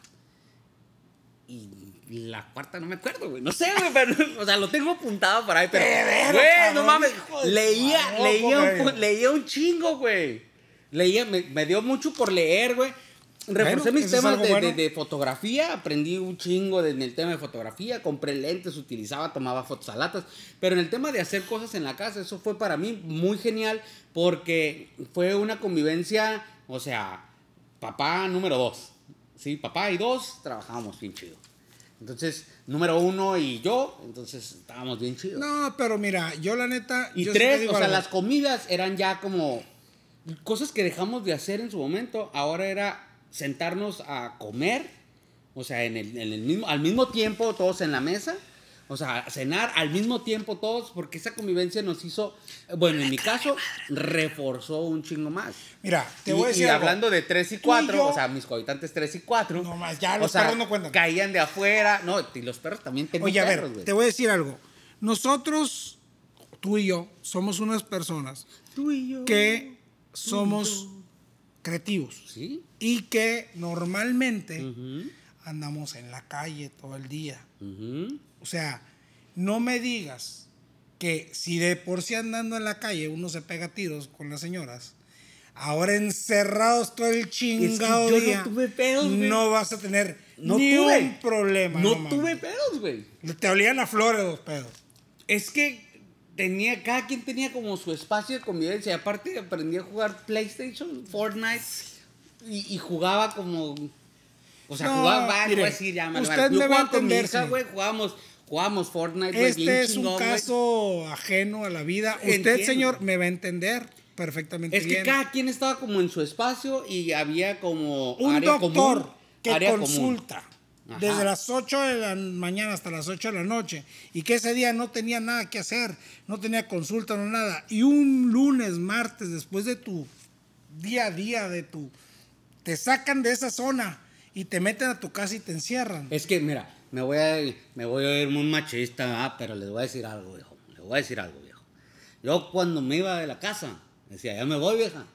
Y la cuarta no me acuerdo, güey. No sé, güey, pero, o sea, lo tengo apuntado por ahí, pero. Güey, no mames. Leía, leía, un, leía un chingo, güey. Leía, me, me dio mucho por leer, güey. Reforcé Bueno, mis temas de, bueno. de- de fotografía, aprendí un chingo de- en el tema de fotografía, compré lentes, utilizaba, tomaba fotos a latas, pero en el tema de hacer cosas en la casa, eso fue para mí muy genial porque fue una convivencia, o sea, papá número dos, ¿sí? Papá y dos trabajábamos bien chido. Entonces, número uno y yo, entonces estábamos bien chidos. No, pero mira, yo la neta. Y yo tres, o sea, las comidas eran ya como cosas que dejamos de hacer en su momento. Ahora era sentarnos a comer, o sea, en el, en el mismo, al mismo tiempo todos en la mesa, O sea, cenar al mismo tiempo todos, porque esa convivencia nos hizo, bueno, en mi caso, reforzó un chingo más. Mira, te Y- voy a decir y algo. hablando de 3 y Tú y 4, yo- o sea, mis cohabitantes 3 y 4. No más, ya los perros no cuentan. Caían de afuera. No, y los perros también tenían Oye, a ver, perros, güey. te voy a decir algo. Nosotros, tú y yo, somos unas personas Tú y yo. que somos creativos Sí. y que normalmente Ujú, andamos en la calle todo el día. O sea, no me digas que si de por sí andando en la calle uno se pega tiros con las señoras, ahora encerrados todo el chingado yo no día, tuve pedos, güey. no vas a tener No ni tuve. un problema. No, mames. tuve pedos, güey. Te olían a flores los pedos. Es que tenía, cada quien tenía como su espacio de convivencia. Aparte aprendí a jugar PlayStation, Fortnite. Y, y jugaba como. O sea, No, jugaba, mire, ya, usted. Yo me va a entender, güey. Jugábamos, jugábamos Fortnite, güey. bien Este es un chingón, caso ajeno a la vida. Usted, Entiendo. señor, me va a entender perfectamente Es que bien. cada quien estaba como en su espacio y había como un área doctor común, que área consulta desde las 8 de la mañana hasta las 8 de la noche y que ese día no tenía nada que hacer, no tenía consulta, no nada. Y un lunes, martes, después de tu día a día, de tu... Te sacan de esa zona y te meten a tu casa y te encierran. Es que, mira, me voy a, me voy a ir muy machista, ah, pero les voy a decir algo, viejo. Les voy a decir algo, viejo. Yo cuando me iba de la casa, decía, ya me voy, vieja.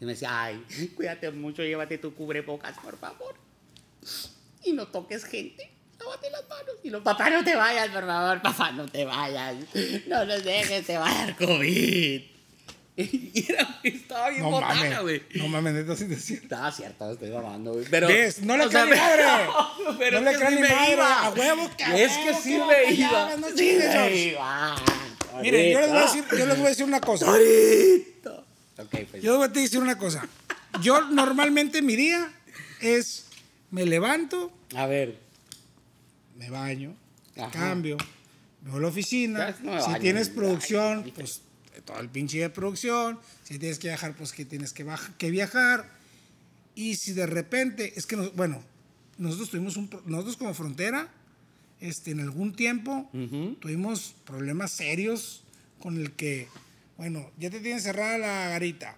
Y me decía, ay, cuídate mucho, llévate tu cubrebocas, por favor. Y no toques gente. Lávate las manos. Y los papá, no te vayas, por favor, papá, no te vayas. No nos dejes, te va a COVID. Y era, estaba bien No botana, güey. no mames, neta sí decía. Estaba cierto, estoy mamando, güey. Pero. ¿Ves? No le crean ni madre. no, pero No le crean ni madre. iba. A huevo a Es que sí me te iba. no Sí me iba. Miren, yo les, voy a decir, yo les voy a decir una cosa. Ahorita. Ok, pues. Yo les voy a decir una cosa. Yo normalmente mi día es, me levanto, A ver. me baño, Ajá. cambio, me voy a la oficina. No si baño, tienes producción, pues todo el pinche de producción. Si tienes que viajar, pues que tienes que, baja- que viajar. Y si de repente, es que, nos- bueno, nosotros tuvimos un, nosotros como frontera, este, en algún tiempo, tuvimos problemas serios con el que, bueno, ya te tienen cerrada la garita.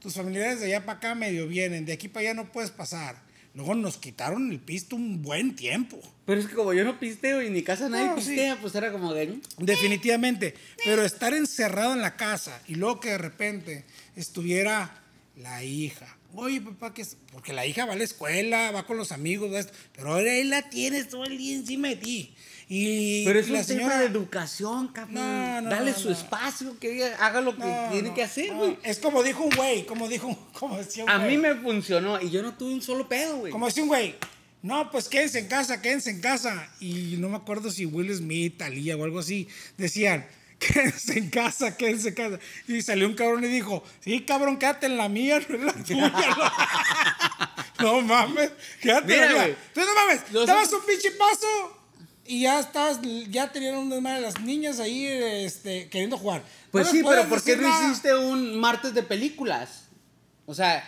Tus familiares de allá para acá medio vienen, de aquí para allá no puedes pasar. Luego nos quitaron el pisto un buen tiempo. Pero es que como yo no pisteo y en mi casa nadie No, sí. pistea, pues era como de. Definitivamente. Pero estar encerrado en la casa y luego que de repente estuviera la hija. Oye, papá, que es? Porque la hija va a la escuela, va con los amigos, va a esto, pero ahora ahí la tienes todo el día encima de ti. Y Pero es la un tema de educación, cabrón. No, no, Dale no, su espacio, que haga lo que tiene que hacer, güey. Es como dijo un güey, como dijo, un- como decía un A güey. mí me funcionó y yo no tuve un solo pedo, güey. Como decía un güey, no, pues quédense en casa, quédense en casa. Y no me acuerdo si Will Smith, Talía o algo así, decían, quédense en casa, quédense en casa. Y salió un cabrón y dijo, sí, cabrón, quédate en la mía, no en la tuya. no, no mames, quédate Mira, en la mía. Tú no mames, dabas un pinche paso y ya estabas, ya tenían un desmadre las niñas ahí este, queriendo jugar. Pues No sí, pero ¿por qué no nada. hiciste un martes de películas? O sea,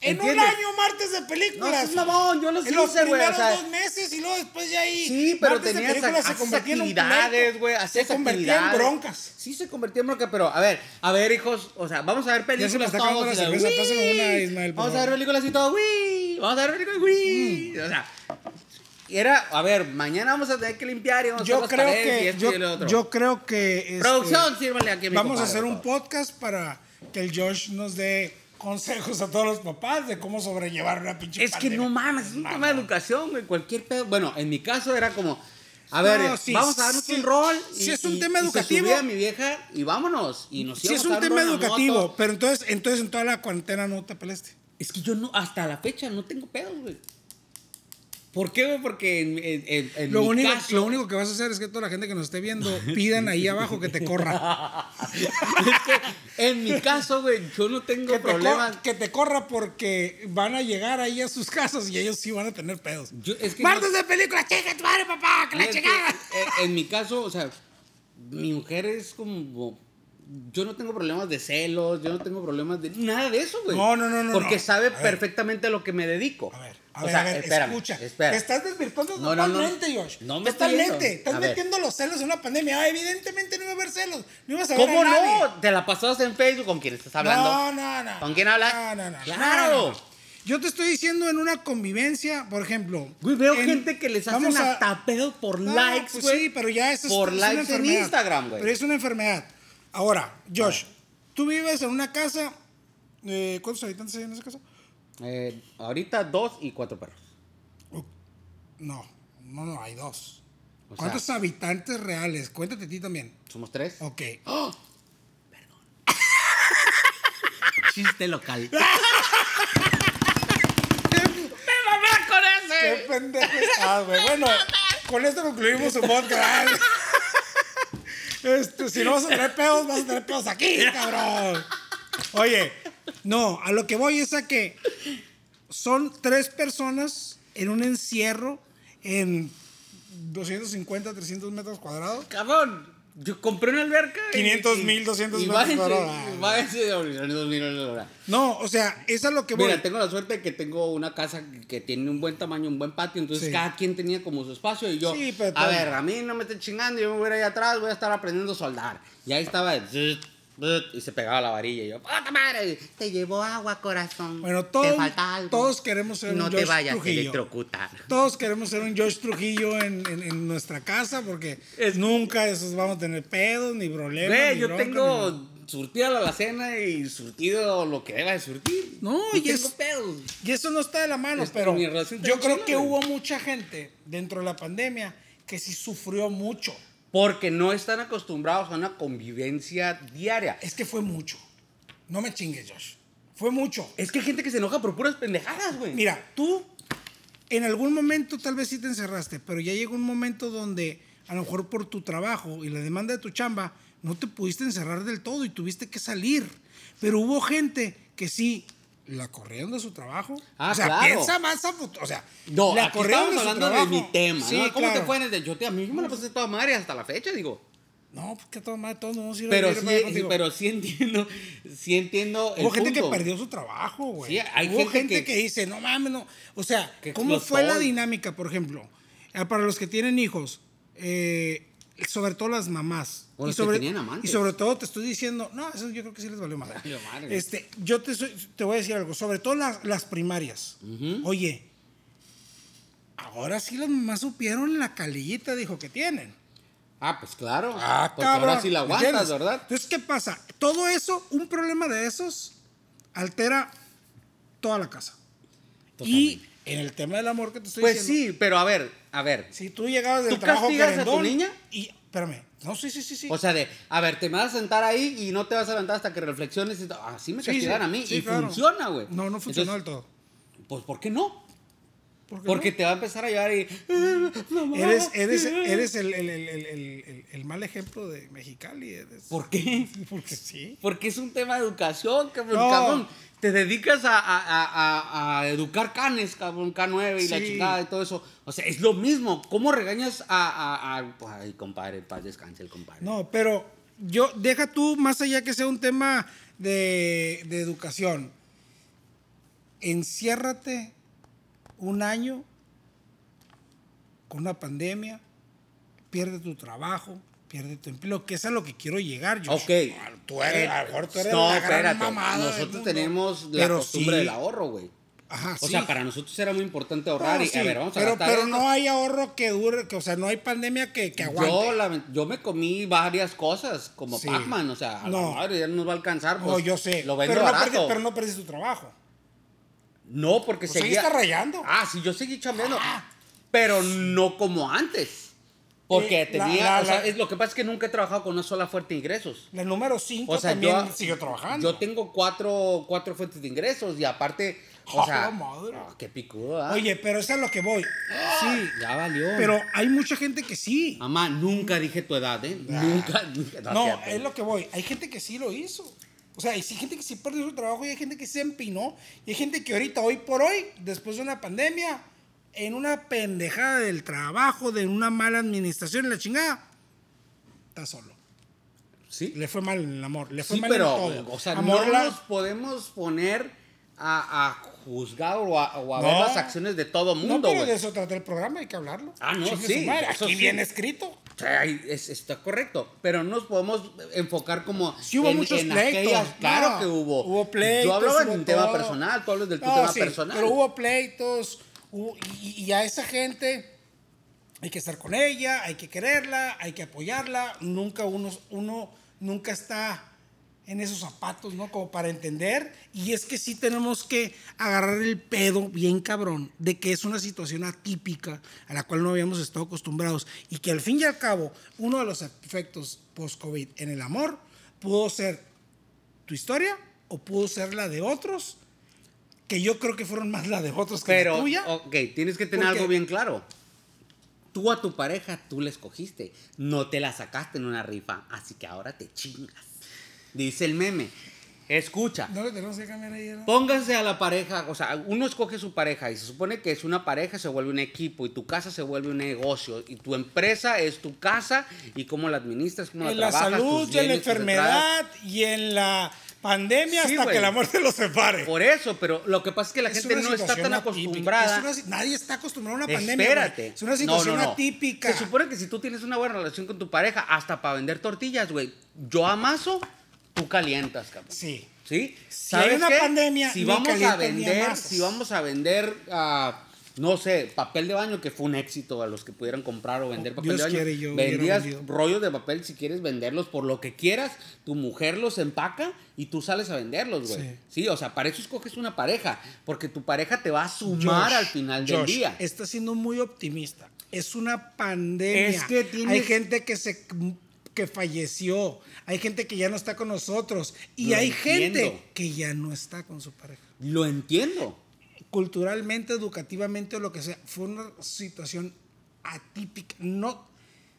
En ¿entiendes? un año martes de No, películas. seas mamón, yo los en los hice, güey. O primeros sea, dos meses y luego después ya ahí. Sí, pero tenías se actividades, güey, Se convertía en broncas. Sí se convertía en bronca, pero a ver, a ver, hijos, o sea, vamos a ver películas todos. la cerveza, una, Ismael, Vamos a ver películas y todo, uy. Vamos a ver películas, uy. Mm. O sea, era, a ver, mañana vamos a tener que limpiar y vamos a Yo hacer las creo y que esto yo, y lo otro. yo creo que este, Producción, sírvale aquí a mi vamos a hacer un podcast para que el Josh nos dé consejos a todos los papás de cómo sobrellevar una pinche Es que no mames, es un tema de educación, güey. Cualquier pedo. Bueno, en mi caso era como, a No, ver, sí, vamos a darnos un rol. Sí es un tema y educativo. Se subía mi vieja y vámonos. Y nos íbamos es a un tema educativo, pero entonces, entonces en toda la cuarentena no te peleaste. Es que yo no, hasta la fecha no tengo pedos, güey. ¿Por qué, güey? Porque en, en- en- en Lo mi único, caso... lo único que vas a hacer es que toda la gente que nos esté viendo pidan ahí abajo que te corra. es que en mi caso, güey, yo no tengo que, te problemas. cor- que te corra porque van a llegar ahí a sus casas y ellos sí van a tener pedos. Yo- es que Martes de película, chica tu madre, papá, que la chingada. en mi caso, o sea, mi mujer es como yo no tengo problemas de celos, yo no tengo problemas de nada de eso, güey. No, no, no, no, Porque no. sabe A ver. perfectamente a lo que me dedico. A ver, a O ver, sea, a ver, espérame, escucha. espera. Te estás desvirtuando No, no, no. totalmente, Josh. No me Totalmente. Estás A ver. metiendo los celos en una pandemia. Ah, evidentemente no iba a haber celos. No ibas a ver ¿Cómo a nadie. no? ¿Te la pasabas en Facebook? ¿Con quién estás hablando? No, no, no. ¿Con quién hablas? No, no, no. ¡Claro! No, no, no. Yo te estoy diciendo en una convivencia, por ejemplo. Güey, veo en- gente que les hacen hasta pedo por No, likes, pues güey. Sí, pero ya eso es- Por es una likes en enfermedad. Instagram, güey. Pero es una enfermedad. Ahora, Josh, tú vives en una casa. eh, ¿Cuántos habitantes hay en esa casa? Eh, ahorita dos y cuatro perros. No, no, no, hay dos. O ¿Cuántos sea- habitantes reales? Cuéntate a ti también. ¿Somos tres? Ok. Chiste local. ¡Qué pendejo estás, güey! Bueno, con esto concluimos su podcast. Este, si no vas a tener pedos, vas a tener pedos aquí, cabrón. Oye, no, a lo que voy es a que son tres personas en un encierro en 250, 300 metros cuadrados. Cabrón, yo compré una alberca. y- 500 y- mil, 200 y metros váyanse, cuadrados. y váyanse de dos mil. No, o sea, es a lo que voy. Mira, tengo la suerte de que tengo una casa que tiene un buen tamaño, un buen patio, entonces Sí. cada quien tenía como su espacio y yo, Sí, pero a ver, a mí no me estén chingando, yo me voy a ir ahí atrás, voy a estar aprendiendo a soldar. Y ahí estaba, y se pegaba la varilla y yo, ¡puta madre! Te llevó agua, corazón. Bueno, Te todos, falta algo. todos queremos ser No un te George vayas a Trujillo. electrocutar. Todos queremos ser un George Trujillo en, en- en nuestra casa porque Es- nunca esos vamos a tener pedos ni problemas. Güey, ni yo broncas, tengo ni- surtida la alacena y surtido lo que deba de surtir. No, No y tengo es- pedos. Y eso no está de la mano, Es- pero yo creo que güey. hubo mucha gente dentro de la pandemia que sí sufrió mucho. Porque no están acostumbrados a una convivencia diaria. Es que fue mucho. No me chingues, Josh. Fue mucho. Es que hay gente que se enoja por puras pendejadas, güey. Mira, tú en algún momento tal vez sí te encerraste, pero ya llegó un momento donde a lo mejor por tu trabajo y la demanda de tu chamba no te pudiste encerrar del todo y tuviste que salir. Pero hubo gente que sí la corrieron de su trabajo. Ah, o sea, claro. piensa más a futuro. O sea, No, la aquí corrieron estamos de su hablando de mi tema, Sí, ¿no? ¿Cómo claro. te fue en el de yo? te- A mí me la pasé toda madre hasta la fecha, digo. No, pues que todo vamos a ir a Pero sí, sí, pero sí entiendo, sí entiendo el Hubo gente que perdió su trabajo, güey. Sí, hay Hubo gente gente, que- que... dice, no mames, no. O sea, ¿cómo fue la dinámica, por ejemplo? Eh, Para los que tienen hijos, eh, sobre todo las mamás. O y sobre. Y sobre todo te estoy diciendo, no, eso yo creo que sí les valió madre. Valió madre. Este, yo te, te voy a decir algo, sobre todo las, las primarias. Oye, ahora sí las mamás supieron la calillita, dijo, que tienen. Ah, pues claro. Ah, porque cabrón. ahora sí la ¿me aguantas? ¿verdad? Entonces, ¿qué pasa? Todo eso, un problema de esos, altera toda la casa. Y en el tema del amor que te estoy Pues diciendo. sí, pero a ver, a ver. Si tú llegabas del ¿Tú trabajo castigas a tu niña? Y, espérame. No, sí, sí, sí, sí. O sea, de, a ver, te me vas a sentar ahí y no te vas a levantar hasta que reflexiones. y Así me Sí, castigan sí, a mí. sí, y claro. funciona, güey. no, no funcionó del todo. Pues, ¿por qué no? ¿Por qué Porque no? te va a empezar a llevar y. "Ah, mamá, Eres, eres, eh". eres el, el- el- el- el- el- el mal ejemplo de Mexicali. Eres, ¿Por qué? Porque sí. Porque es un tema de educación, cabrón. No. Te dedicas a, a- a- educar canes, cabrón, K9 y la chingada y todo eso. O sea, es lo mismo. ¿Cómo regañas a. a- a- ay, compadre, paz descanse el compadre. No, pero yo, deja tú, más allá que sea un tema de, de educación, enciérrate un año con una pandemia, pierde tu trabajo, pierde tu empleo, que es a lo que quiero llegar. Josh. Ok. Tú eres, Eh, a lo mejor tú eres no, la gran espérate. mamada Nosotros tenemos la Pero costumbre sí. del ahorro, güey. Ajá, O sí. sea, para nosotros era muy importante ahorrar No, y sí, a ver, vamos a pero, pero esto. no hay ahorro que dure, que, o sea, no hay pandemia que, que aguante. yo, la- yo me comí varias cosas, como Sí. Pac-Man, o sea, a la No. madre ya no nos va a alcanzar. no, Pues, yo sé. Lo vendo pero, no perdí- pero no perdiste tu trabajo. No, porque Pues seguía. seguiste rayando. Ah, sí, yo seguí chambeando. Ah. Pero no como antes. Porque Eh, la- tenía. la- o sea, la- es, lo que pasa es que nunca he trabajado con una sola fuente de ingresos. La número 5 O sea, también yo, siguió trabajando. yo tengo cuatro, cuatro fuentes de ingresos y aparte. O ¡Ah, sea. la madre! ah, qué picudo, ¿ah? Oye, pero eso es lo que voy. Sí, Ya valió. pero hay mucha gente que sí. Mamá, nunca dije tu edad, ¿eh? Nunca, nunca. No, cierto. es lo que voy. Hay gente que sí lo hizo. O sea, hay gente que sí perdió su trabajo y hay gente que se empinó. Y hay gente que ahorita, hoy por hoy, después de una pandemia, en una pendejada del trabajo, de una mala administración, en la chingada, está solo. Sí. Le fue mal en el amor. Le fue Sí, mal pero, en todo. o sea, amor no la- nos podemos poner a, a juzgar o a, o a ver No. las acciones de todo No, mundo, pero güey. de eso trata el programa, hay que hablarlo. Ah, no, Chingue sí, Aquí sí. viene escrito. Es- está correcto, pero no nos podemos enfocar como Sí hubo muchos pleitos, aquellas- claro no, que hubo. hubo pleitos, Yo hablaba en un tema personal, tú hablas del tu No, tema sí, personal. Pero hubo pleitos y, y a esa gente hay que estar con ella, hay que quererla, hay que apoyarla. Nunca uno, uno nunca está en esos zapatos, ¿no? Como para entender. Y es que sí tenemos que agarrar el pedo bien cabrón de que es una situación atípica a la cual no habíamos estado acostumbrados y que al fin y al cabo uno de los efectos post-COVID en el amor pudo ser tu historia o pudo ser la de otros, que yo creo que fueron más la de otros que Pero, la tuya. ok, tienes que tener algo bien claro. Tú a tu pareja, tú la escogiste. No te la sacaste en una rifa, así que ahora te chingas. Dice el meme. Escucha. No tenemos que cambiar ahí, ¿no? Pónganse a la pareja, o sea, uno escoge su pareja y se supone que es una pareja, se vuelve un equipo y tu casa se vuelve un negocio y tu empresa es tu casa y cómo la administras, cómo la En la salud y en la enfermedad y en la pandemia Sí, hasta güey. que la muerte los separe. Por eso, pero lo que pasa es que la Es gente no está tan acostumbrada. Es una si- nadie está acostumbrado a una pandemia. Espérate. Es una situación No, no, no. atípica. Se supone que si tú tienes una buena relación con tu pareja, hasta para vender tortillas, güey. Yo amaso, tú calientas, cabrón. Sí. ¿Sí? Si hay una pandemia, si vamos a calientas ni vender, amasas. si vamos a vender, no sé, papel de baño, que fue un éxito a los que pudieran comprar o vender papel Dios de baño. quiere, yo Vendías rollos de papel si quieres venderlos por lo que quieras, tu mujer los empaca y tú sales a venderlos, güey. Sí. Sí. o sea, para eso escoges una pareja, porque tu pareja te va a sumar Josh, al final del día. Está siendo muy optimista. Es una pandemia. Es que tienes- Hay gente que se que falleció, hay gente que ya no está con nosotros y Lo hay entiendo. gente que ya no está con su pareja. Lo entiendo. Culturalmente, educativamente o lo que sea, fue una situación atípica. No,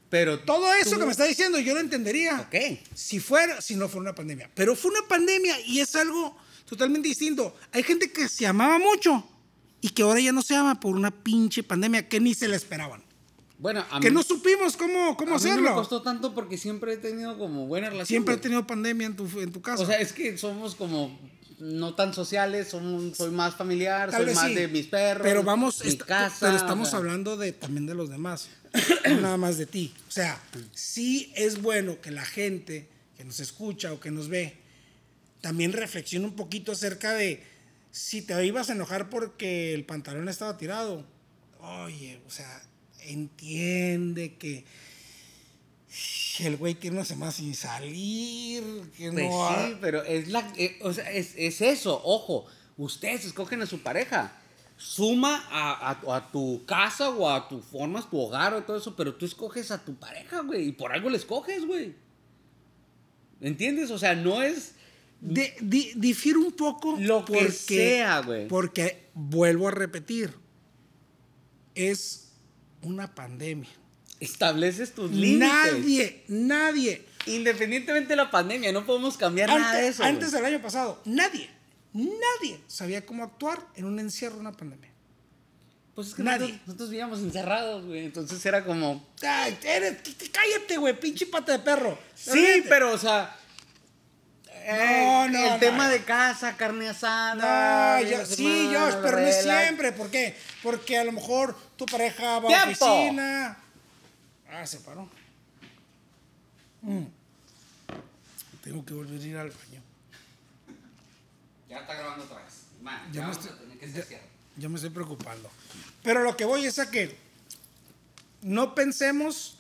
Pero todo eso tú- que me está diciendo yo lo entendería. Ok. Si fuera, si no fuera una pandemia. Pero fue una pandemia y es algo totalmente distinto. Hay gente que se amaba mucho y que ahora ya no se ama por una pinche pandemia que ni se la esperaban. Bueno, a Que mí, no supimos cómo, cómo a mí no hacerlo. me costó tanto porque siempre he tenido como buena relación. Siempre he tenido pandemia en tu, en tu casa. O sea, es que somos como no tan sociales, somos, soy más familiar, Tal soy más sí, de mis perros, Pero vamos, mi est- casa. pero o estamos sea, hablando de también de los demás, no nada más de ti. O sea, sí es bueno que la gente que nos escucha o que nos ve también reflexione un poquito acerca de si te ibas a enojar porque el pantalón estaba tirado. Oye, o sea, entiende que el güey tiene una semana sin salir, que Pues no sí, pero es, la, eh, o sea, es, es eso, ojo, ustedes escogen a su pareja. Suma a, a- a tu casa o a tu formas, tu hogar o todo eso, pero tú escoges a tu pareja, güey, y por algo le escoges, güey. ¿Entiendes? O sea, no es... De- di- difiere un poco Lo que sea, güey. Porque vuelvo a repetir, es una pandemia. Estableces tus límites. Nadie, nadie. Independientemente de la pandemia, no podemos cambiar nada de eso. antes del año pasado, nadie, nadie sabía cómo actuar en un encierro de una pandemia. Pues es que nadie. nosotros, nosotros vivíamos encerrados, güey. Entonces era como. Ay, eres- cállate, güey, pinche pata de perro. Sí, pero, o sea. eh, No, no, El no. tema de casa, carne asada. No, yo- la sí, Josh, pero no es siempre. ¿Por qué? Porque a lo mejor tu pareja va a ¡Tiempo! oficina. Ah, se paró. Mm. Tengo que volver a ir al baño. Ya está grabando otra vez. Man, Ya me estoy- a tener que ya- cerciar. Ya me estoy preocupando. Pero lo que voy es a que no pensemos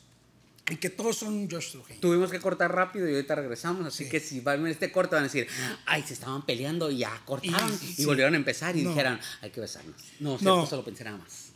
en que todos son un Josh Trujillo. Tuvimos que cortar rápido y ahorita regresamos. Así Sí. que si van a ver este corte, van a decir: Ay, se estaban peleando y ya cortaron. Y- Y, sí. volvieron a empezar y No. dijeron: Hay que besarnos. No, No. cierto, solo pensé nada más.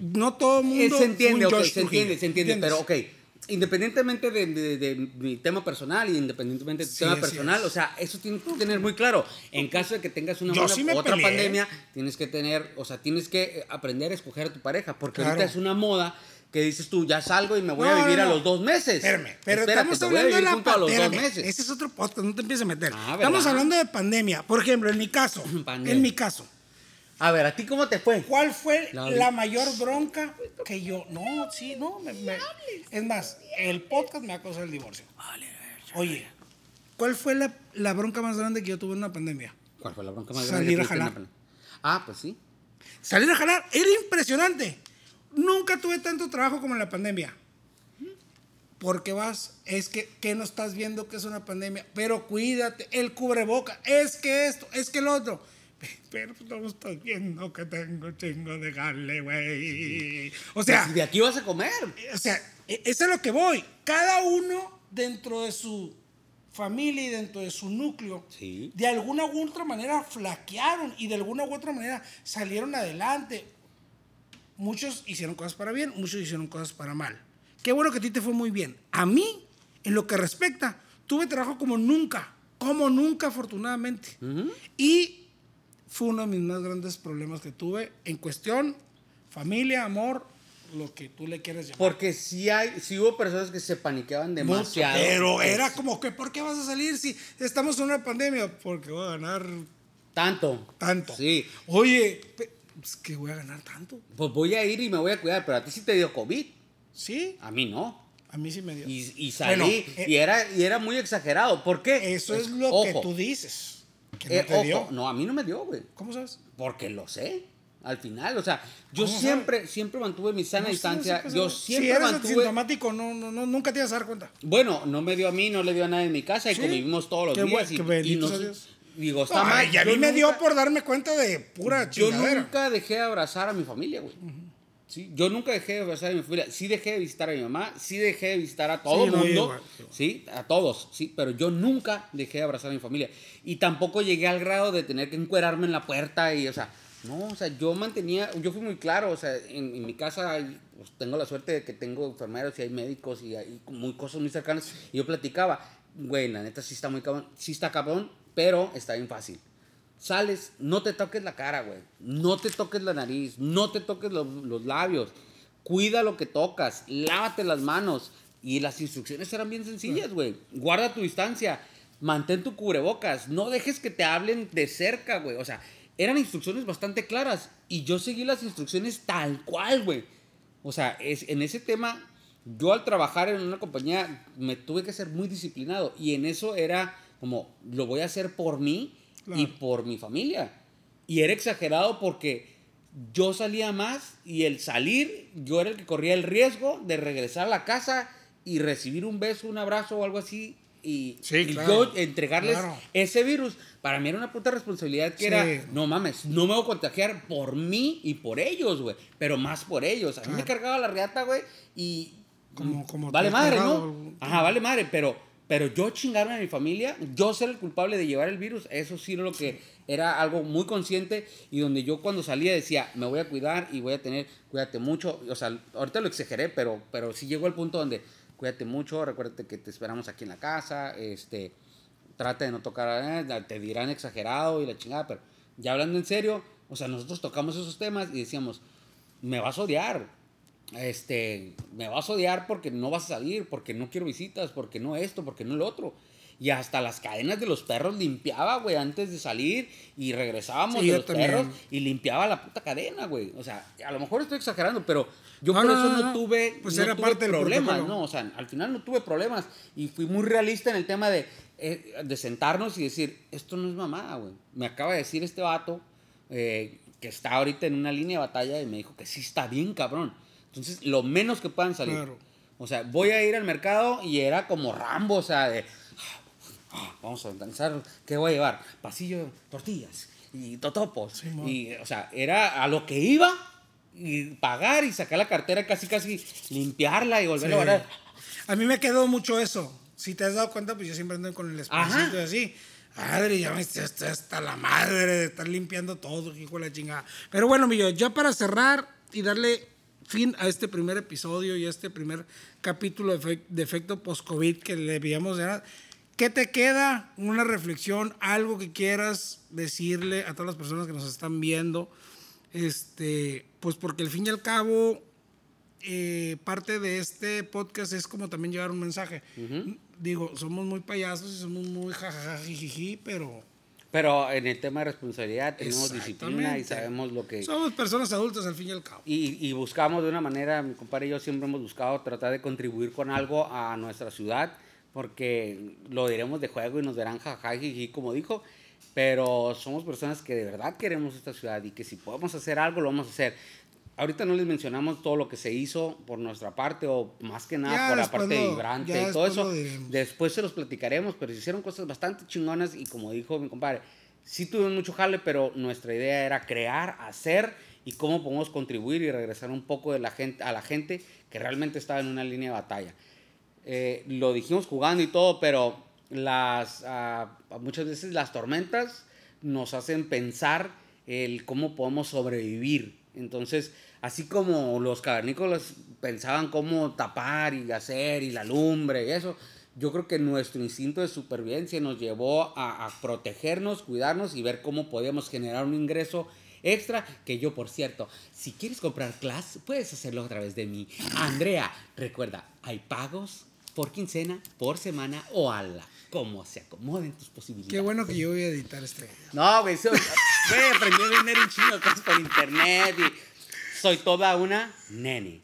No todo el mundo. se entiende, fue un ok, Josh se entiende, se entiende, ¿entiendes? pero ok. Independientemente de, de- de mi tema personal y independientemente de tu Sí, tema personal, es. o sea, eso tienes que tener muy claro. En caso de que tengas una buena- sí otra peleé. pandemia, tienes que tener, o sea, tienes que eh, aprender a escoger a tu pareja, porque Claro. ahorita es una moda que dices tú, ya salgo y me voy No, a vivir no, a no. los dos meses. Espérame, pero Espérate, estamos a hablando de la junto a los dos pandemia. meses. Ese es otro podcast, no te empieces a meter. Ah, estamos hablando de pandemia. Por ejemplo, en mi caso, Pandemia. en mi caso, A ver, ¿a ti cómo te fue? ¿cuál fue La- la, mayor bronca que yo? No, sí, no. me- me- es más, el podcast me va a causar el divorcio. Oye, ¿cuál fue la, la bronca más grande que yo tuve en una pandemia? ¿Cuál fue la bronca más Salir grande? a que en la jalar. Ah, pues sí. Salir a jalar era impresionante. Nunca tuve tanto trabajo como en la pandemia. ¿Por qué vas? Es que, que no estás viendo que es una pandemia. Pero cuídate, el cubreboca, es que esto, es que el otro. Pero no estás viendo que tengo chingo de jale, güey. O sea, Pues, de aquí vas a comer. o sea, e- eso es lo que voy. Cada uno dentro de su familia y dentro de su núcleo, Sí. de alguna u otra manera flaquearon y de alguna u otra manera salieron adelante. Muchos hicieron cosas para bien, muchos hicieron cosas para mal. Qué bueno que a ti te fue muy bien. A mí, en lo que respecta, tuve trabajo como nunca, como nunca afortunadamente. Y fue uno de mis más grandes problemas que tuve en cuestión familia, amor, lo que tú le quieras llamar. Porque sí, hay, sí hubo personas que se paniqueaban demasiado. Pero Es- era como que, ¿por qué vas a salir si estamos en una pandemia? Porque voy a ganar Tanto. tanto. Sí. Oye, pues que voy a ganar tanto. Pues voy a ir y me voy a cuidar, pero a ti sí te dio COVID. Sí, A mí no. a mí sí me dio. Y, y salí Bueno, eh, y, era, y era muy exagerado. ¿Por qué? Eso Pues, es lo ojo, que tú dices. No eh, te ojo, dio. No, a mí no me dio, güey. ¿Cómo sabes? Porque lo sé. Al final, o sea, yo ¿Cómo siempre, siempre mantuve mi sana No distancia. no sé qué yo siempre si eres mantuve. asintomático, no, no, no, nunca te ibas a dar cuenta. Bueno, no me dio a mí, no le dio a nadie en mi casa y Sí. convivimos todos los Qué días. buen- y, qué y bendito no- sea Dios. Digo, está Ay, mal. y a yo mí me dio por darme cuenta de pura Yo chingadera. nunca dejé de abrazar a mi familia, güey. Sí, yo nunca dejé de abrazar a mi familia. Sí dejé de visitar a mi mamá, sí dejé de visitar a todo Sí, el no, mundo. Sí, a todos, sí, pero yo nunca dejé de abrazar a mi familia. Y tampoco llegué al grado de tener que encuerarme en la puerta y, o sea, no, o sea, yo mantenía, yo fui muy claro, o sea, en, en mi casa pues, tengo la suerte de que tengo enfermeros y hay médicos y hay muy, cosas muy cercanas. Y yo platicaba, güey, la neta sí está muy cabrón, sí está cabrón, pero está bien fácil. Sales, no te toques la cara, güey. No te toques la nariz, no te toques los, labios. Cuida lo que tocas, lávate las manos. Y las instrucciones eran bien sencillas, güey. Guarda tu distancia, mantén tu cubrebocas, no dejes que te hablen de cerca, güey. O sea, eran instrucciones bastante claras. Y yo seguí las instrucciones tal cual, güey. O sea, es, en ese tema, yo al trabajar en una compañía me tuve que ser muy disciplinado. Y en eso era como, lo voy a hacer por mí y Claro. por mi familia. Y era exagerado porque yo salía más y el salir, yo era el que corría el riesgo de regresar a la casa y recibir un beso, un abrazo o algo así. Y, Sí, y claro. yo entregarles Claro. ese virus, para mí era una puta responsabilidad que Sí. era, no mames, no me voy a contagiar por mí y por ellos, güey, pero más por ellos. A mí me cargaba la riata, güey, y... Como- como vale madre, cargado ¿no? algún- Ajá, vale madre, pero, pero yo chingarme a mi familia, yo ser el culpable de llevar el virus, eso sí era lo que era algo muy consciente y donde yo cuando salía decía, me voy a cuidar y voy a tener, cuídate mucho, o sea, ahorita lo exageré, pero, pero sí llegó el punto donde, cuídate mucho, recuérdate que te esperamos aquí en la casa, este, trata de no tocar, a- te dirán exagerado y la chingada, pero ya hablando en serio, o sea, nosotros tocamos esos temas y decíamos, me vas a odiar, este, me vas a odiar porque no vas a salir, porque no quiero visitas, porque no esto, porque no lo otro. Y hasta las cadenas de los perros limpiaba, güey, antes de salir y regresábamos Sí, de los también. perros y limpiaba la puta cadena, güey. O sea, a lo mejor estoy exagerando, pero yo No, por no, eso no, no, tuve, Pues no era tuve parte problemas, protocolo. ¿no? O sea, al final no tuve problemas y fui muy realista en el tema de, eh, de sentarnos y decir, esto no es mamá, güey. Me acaba de decir este vato eh, que está ahorita en una línea de batalla y me dijo que sí está bien, cabrón. Entonces, lo menos que puedan salir. Claro. O sea, voy a ir al mercado y era como Rambo, o sea, de, "Ah, vamos a organizar, ¿qué voy a llevar? Pasillo, tortillas y totopos. mon. y, o sea, era a lo que iba y pagar y sacar la cartera, casi, casi limpiarla y volverla a Sí. guardar. A mí me quedó mucho eso. Si te has dado cuenta, pues yo siempre ando con el espacito y así. Madre, ya me hasta la madre de estar limpiando todo, hijo de la chingada. Pero bueno, mi yo, ya para cerrar y darle fin a este primer episodio y a este primer capítulo de, efec- de efecto post-COVID que le veíamos. ¿Qué te queda? Una reflexión, algo que quieras decirle a todas las personas que nos están viendo. Este, pues porque al fin y al cabo, eh, parte de este podcast es como también llevar un mensaje. Digo, somos muy payasos y somos muy jajajajiji, pero Pero en el tema de responsabilidad tenemos disciplina y sabemos lo que... somos personas adultas al fin y al cabo. Y, y buscamos de una manera, mi compadre y yo siempre hemos buscado tratar de contribuir con algo a nuestra ciudad, porque lo diremos de juego y nos verán jajaji, como dijo, pero somos personas que de verdad queremos esta ciudad y que si podemos hacer algo, lo vamos a hacer. Ahorita no les mencionamos todo lo que se hizo por nuestra parte o más que nada Ya por la parte lo- vibrante ya y todo eso. Después se los platicaremos, pero se hicieron cosas bastante chingonas y como dijo mi compadre, sí tuvimos mucho jale, pero nuestra idea era crear, hacer y cómo podemos contribuir y regresar un poco de la gente, a la gente que realmente estaba en una línea de batalla. Eh, lo dijimos jugando y todo, pero las, ah, muchas veces las tormentas nos hacen pensar el cómo podemos sobrevivir. Entonces, así como los cavernícolas pensaban cómo tapar y hacer y la lumbre y eso, yo creo que nuestro instinto de supervivencia nos llevó a, a protegernos, cuidarnos y ver cómo podíamos generar un ingreso extra. Que yo, por cierto, si quieres comprar class, puedes hacerlo a través de mí. Andrea, recuerda, hay pagos por quincena, por semana o a la, como se acomoden tus posibilidades. Qué bueno que yo voy a editar este video. No, güey, aprendí a vender un chingo cosas por internet y soy toda una nene.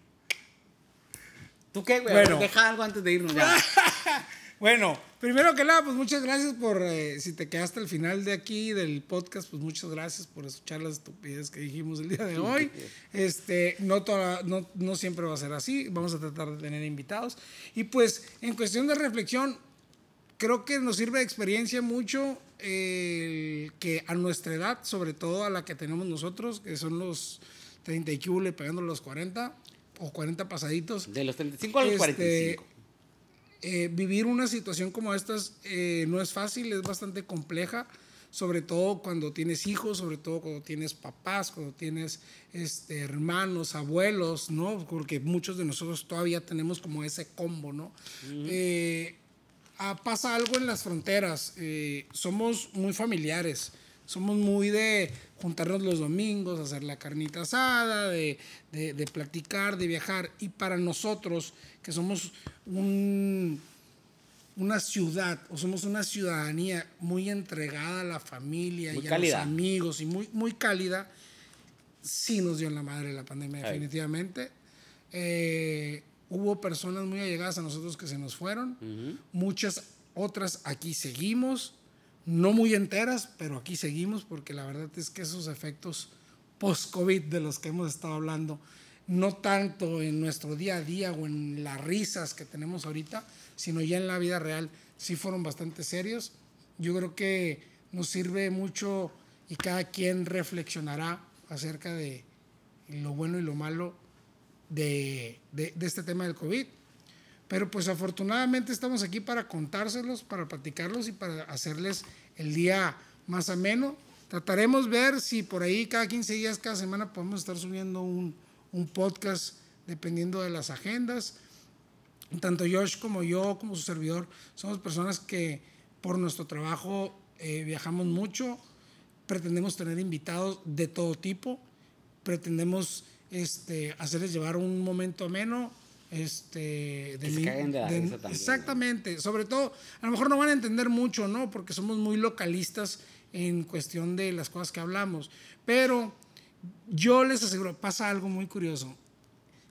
¿Tú qué, güey? Bueno. Deja algo antes de irnos ya. Bueno, primero que nada, pues muchas gracias por, eh, si te quedaste al final de aquí del podcast, pues muchas gracias por escuchar las estupideces que dijimos el día de hoy. Este, no, toda, no, no siempre va a ser así, vamos a tratar de tener invitados. Y pues, en cuestión de reflexión, creo que nos sirve de experiencia mucho que a nuestra edad, sobre todo a la que tenemos nosotros, que son los 30 y cúbule pegando los 40 o 40 pasaditos, De los 35 a los Este, 45. eh, vivir una situación como estas eh, no es fácil, es bastante compleja, sobre todo cuando tienes hijos, sobre todo cuando tienes papás, cuando tienes este, hermanos, abuelos, ¿no? Porque muchos de nosotros todavía tenemos como ese combo, ¿no? Eh, ah, pasa algo en las fronteras, eh, somos muy familiares. Somos muy de juntarnos los domingos, hacer la carnita asada, de, de, de platicar, de viajar. Y para nosotros, que somos un, una ciudad, o somos una ciudadanía muy entregada a la familia Muy y a los amigos, y muy, muy cálida, sí nos dio en la madre la pandemia, Ay. definitivamente. Eh, hubo personas muy allegadas a nosotros que se nos fueron, muchas otras aquí seguimos, no muy enteras, pero aquí seguimos porque la verdad es que esos efectos post-COVID de los que hemos estado hablando, no tanto en nuestro día a día o en las risas que tenemos ahorita, sino ya en la vida real, sí fueron bastante serios. Yo creo que nos sirve mucho y cada quien reflexionará acerca de lo bueno y lo malo de, de- de este tema del COVID. Pero pues afortunadamente estamos aquí para contárselos, para platicarlos y para hacerles el día más ameno. Trataremos ver si por ahí cada 15 días, cada semana podemos estar subiendo un, podcast dependiendo de las agendas. Tanto Josh como yo, como su servidor, somos personas que por nuestro trabajo eh, viajamos mucho, pretendemos tener invitados de todo tipo, pretendemos este, hacerles llevar un momento ameno. Este, Que se mi- de la risa también, Exactamente, sobre todo, a lo mejor no van a entender mucho, ¿no? Porque somos muy localistas en cuestión de las cosas que hablamos, pero yo les aseguro, pasa algo muy curioso,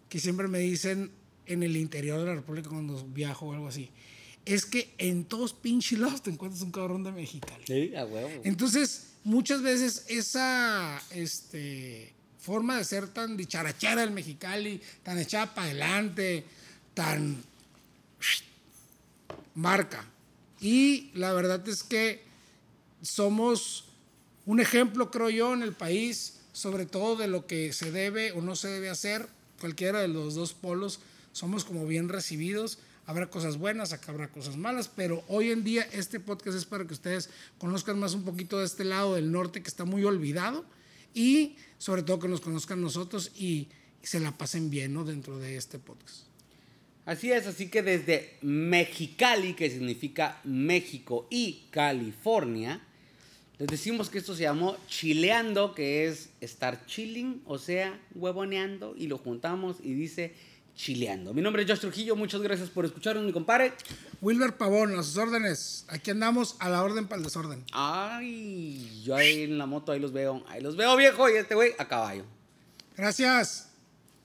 que siempre me dicen en el interior de la República cuando viajo o algo así, es que en todos pinches lados te encuentras un cabrón de Mexicali. Sí, a huevo. Entonces, muchas veces esa este, forma de ser tan dicharachera del Mexicali, tan echada para adelante, tan marca. Y la verdad es que somos un ejemplo, creo yo, en el país, sobre todo de lo que se debe o no se debe hacer, cualquiera de los dos polos, somos como bien recibidos. Habrá cosas buenas, acá habrá cosas malas, pero hoy en día este podcast es para que ustedes conozcan más un poquito de este lado del norte que está muy olvidado y sobre todo que nos conozcan nosotros y se la pasen bien ¿no? dentro de este podcast. Así es, así que desde Mexicali, que significa México y California, les decimos que esto se llamó chileando, que es estar chilling, o sea, huevoneando, y lo juntamos y dice chileando. Mi nombre es Josh Trujillo, muchas gracias por escucharnos, mi compadre. Wilber Pavón, a sus órdenes. Aquí andamos a la orden para el desorden. Ay, yo ahí en la moto, ahí los veo, ahí los veo viejo, y este güey a caballo. Gracias.